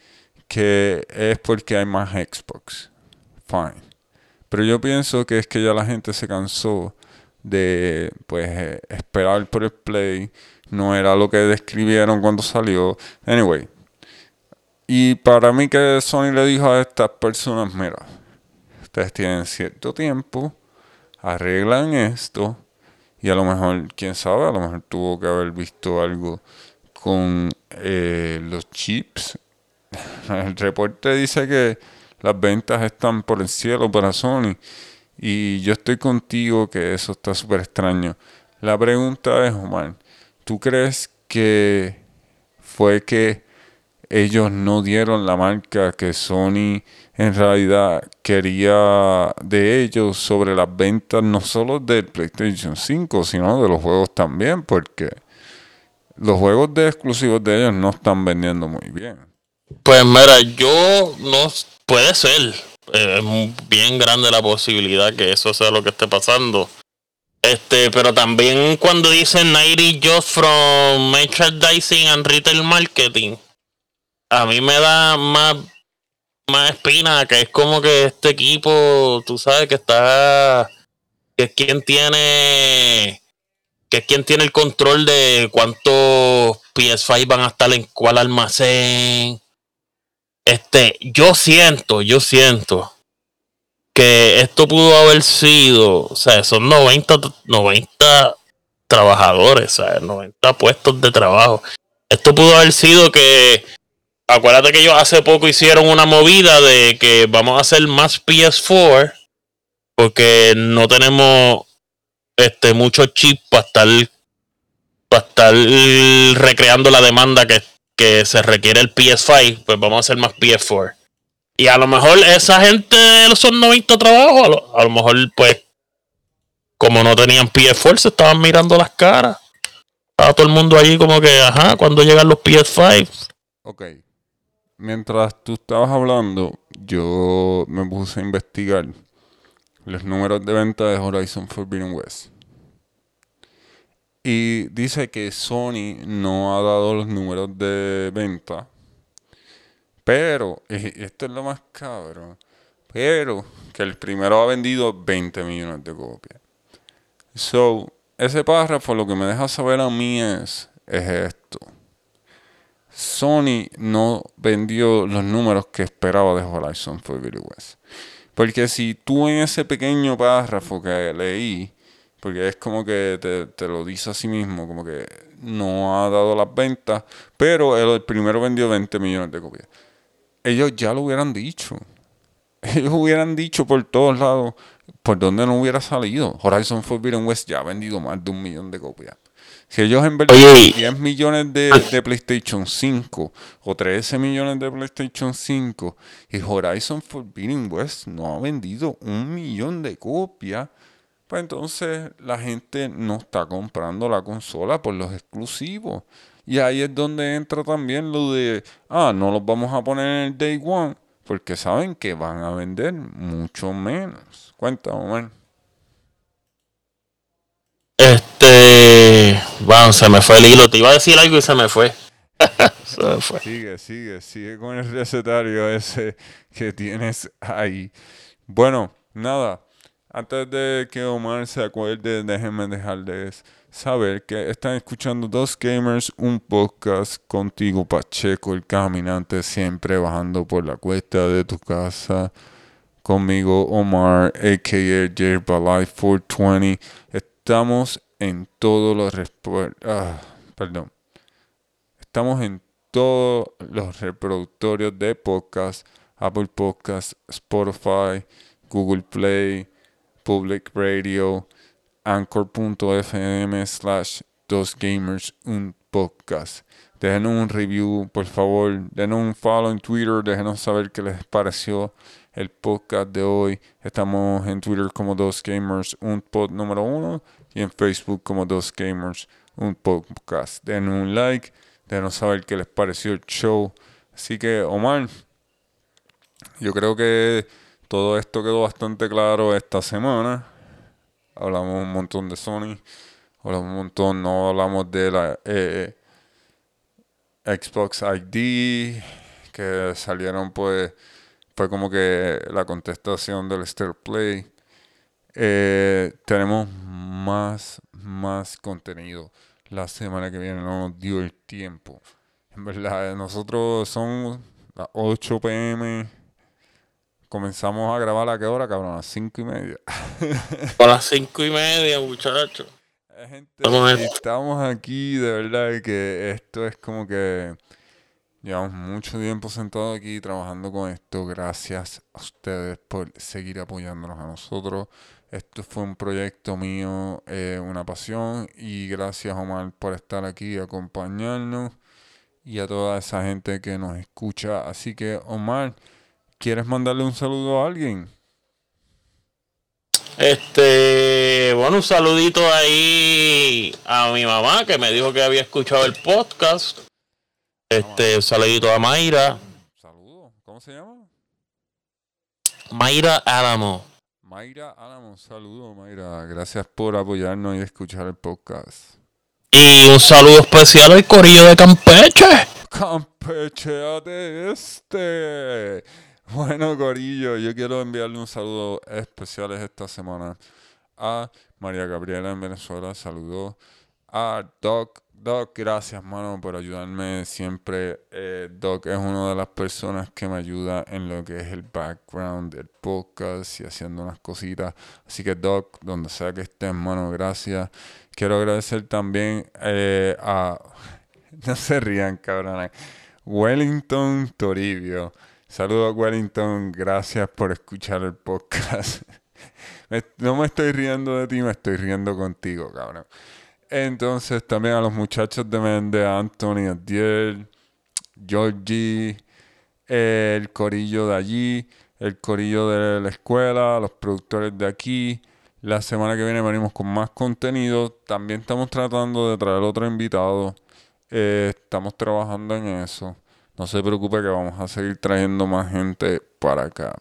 que es porque hay más Xbox. Fine. Pero yo pienso que es que ya la gente se cansó de pues eh, esperar por el play. No era lo que describieron cuando salió. Anyway. Y para mí que Sony le dijo a estas personas, mira, ustedes tienen cierto tiempo, arreglan esto. Y a lo mejor, quién sabe, a lo mejor tuvo que haber visto algo con eh, los chips el reporte dice que las ventas están por el cielo para Sony. Y yo estoy contigo que eso está súper extraño. La pregunta es, Omar, ¿tú crees que fue que ellos no dieron la marca que Sony en realidad quería de ellos sobre las ventas no solo del PlayStation 5, sino de los juegos también? Porque los juegos de exclusivos de ellos no están vendiendo muy bien. Pues mira, yo no puede ser. Eh, es bien grande la posibilidad que eso sea lo que esté pasando. Este, pero también cuando dicen 90 just from merchandising and retail marketing, a mí me da más, más espina que es como que este equipo, tú sabes que está, que es quien tiene, que es quien tiene el control de cuántos PS5 van a estar en cuál almacén este, yo siento, yo siento que esto pudo haber sido, o sea, son 90, 90 trabajadores, o sea, 90 puestos de trabajo. Esto pudo haber sido que, acuérdate que ellos hace poco hicieron una movida de que vamos a hacer más PS4 porque no tenemos este muchos chips para estar para estar recreando la demanda que que se requiere el PS5, pues vamos a hacer más PS4. Y a lo mejor esa gente son 90 trabajos, a lo, mejor pues como no tenían PS4 se estaban mirando las caras. Estaba todo el mundo allí como que, ajá, cuando llegan los PS5? Ok. Mientras tú estabas hablando, yo me puse a investigar los números de venta de Horizon Forbidden West. Y dice que Sony no ha dado los números de venta. Pero, esto es lo más cabrón. Pero que el primero ha vendido 20 millones de copias. So, ese párrafo lo que me deja saber a mí es, es esto. Sony no vendió los números que esperaba de Horizon Forbidden West. Porque si tú en ese pequeño párrafo que leí porque es como que te, lo dice a sí mismo, como que no ha dado las ventas, pero el, primero vendió 20 millones de copias. Ellos ya lo hubieran dicho. Ellos hubieran dicho por todos lados por donde no hubiera salido. Horizon Forbidden West ya ha vendido más de un millón de copias. Si ellos en verdad 10 millones de, de, PlayStation 5 o 13 millones de PlayStation 5 y Horizon Forbidden West no ha vendido un millón de copias, pues entonces la gente no está comprando la consola por los exclusivos. Y ahí es donde entra también lo de, ah, no los vamos a poner en el Day One, porque saben que van a vender mucho menos. Cuéntame. Este, se me fue el hilo. Te iba a decir algo y se me fue. se me fue. Sigue, sigue, sigue con el recetario ese que tienes ahí. Bueno, nada. Antes de que Omar se acuerde, déjenme dejarles saber que están escuchando Dos Gamers, un podcast contigo, Pacheco, el caminante, siempre bajando por la cuesta de tu casa. Conmigo, Omar, a.k.a. Life 420. Estamos en todos los... Ah, perdón. Estamos en todos los reproductorios de podcast, Apple Podcast, Spotify, Google Play, Public Radio, anchor.fm slash dos gamers un podcast. Déjenos un review, por favor. Denos un follow en Twitter. Déjenos saber qué les pareció el podcast de hoy. Estamos en Twitter como Dos Gamers, un pod número uno, y en Facebook como Dos Gamers, un podcast. Den un like, denos saber qué les pareció el show. Así que, Omar, yo creo que todo esto quedó bastante claro esta semana. Hablamos un montón de Sony, hablamos un montón, no hablamos de la eh, Xbox ID, que salieron pues, fue como que la contestación del Star Play. Eh, tenemos más, más contenido la semana que viene, no nos dio el tiempo. En verdad, nosotros son las 8 pm Comenzamos a grabar a qué hora, cabrón, a las cinco y media. a las cinco y media, muchachos. estamos aquí, de verdad, que esto es como que llevamos mucho tiempo sentados aquí trabajando con esto. Gracias a ustedes por seguir apoyándonos a nosotros. Esto fue un proyecto mío, eh, una pasión. Y gracias, Omar, por estar aquí y acompañarnos. Y a toda esa gente que nos escucha. Así que, Omar. ¿Quieres mandarle un saludo a alguien? Este, bueno, un saludito ahí a mi mamá que me dijo que había escuchado el podcast. Este, un saludito a Mayra. Saludo, ¿cómo se llama? Mayra Álamo. Mayra Álamo, saludo Mayra. Gracias por apoyarnos y escuchar el podcast. Y un saludo especial al Corillo de Campeche. Campeche de este. Bueno, Corillo, yo quiero enviarle un saludo especial esta semana a María Gabriela en Venezuela. Saludo a Doc. Doc, gracias, mano, por ayudarme siempre. Eh, Doc es una de las personas que me ayuda en lo que es el background del podcast y haciendo unas cositas. Así que, Doc, donde sea que estés, mano, gracias. Quiero agradecer también eh, a. No se rían, cabrón. Wellington Toribio. Saludos Wellington, gracias por escuchar el podcast. no me estoy riendo de ti, me estoy riendo contigo, cabrón. Entonces también a los muchachos de Mende, Anthony, Adiel, Georgie, el corillo de allí, el corillo de la escuela, los productores de aquí. La semana que viene venimos con más contenido. También estamos tratando de traer otro invitado. Eh, estamos trabajando en eso. No se preocupe que vamos a seguir trayendo más gente para acá.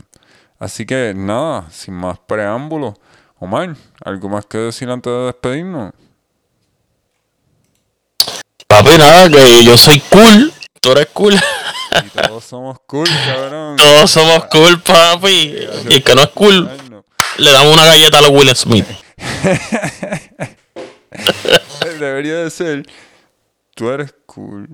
Así que nada, sin más preámbulos. Omar, ¿algo más que decir antes de despedirnos? Papi, nada, que yo soy cool. Tú eres cool. Y todos somos cool, cabrón. Todos somos cool, papi. Y el que no es cool, le damos una galleta a los Will Smith. Debería de ser, tú eres cool.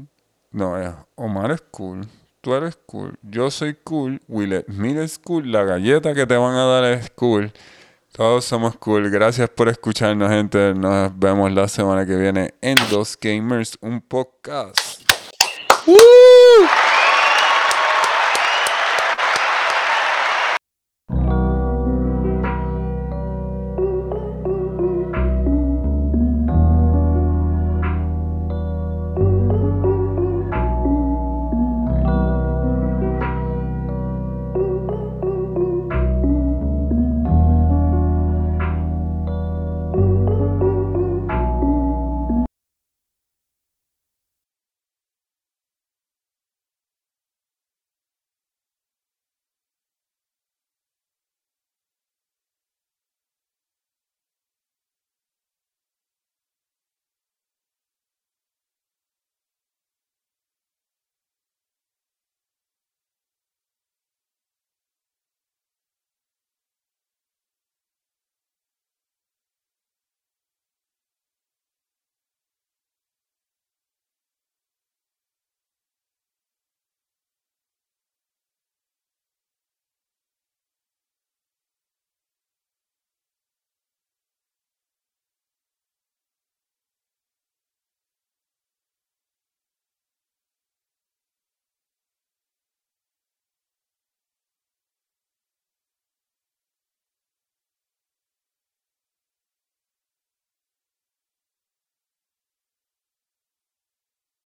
No, Omar es cool. Tú eres cool. Yo soy cool. Will Smith es cool. La galleta que te van a dar es cool. Todos somos cool. Gracias por escucharnos, gente. Nos vemos la semana que viene en Dos Gamers, un podcast. ¡Woo!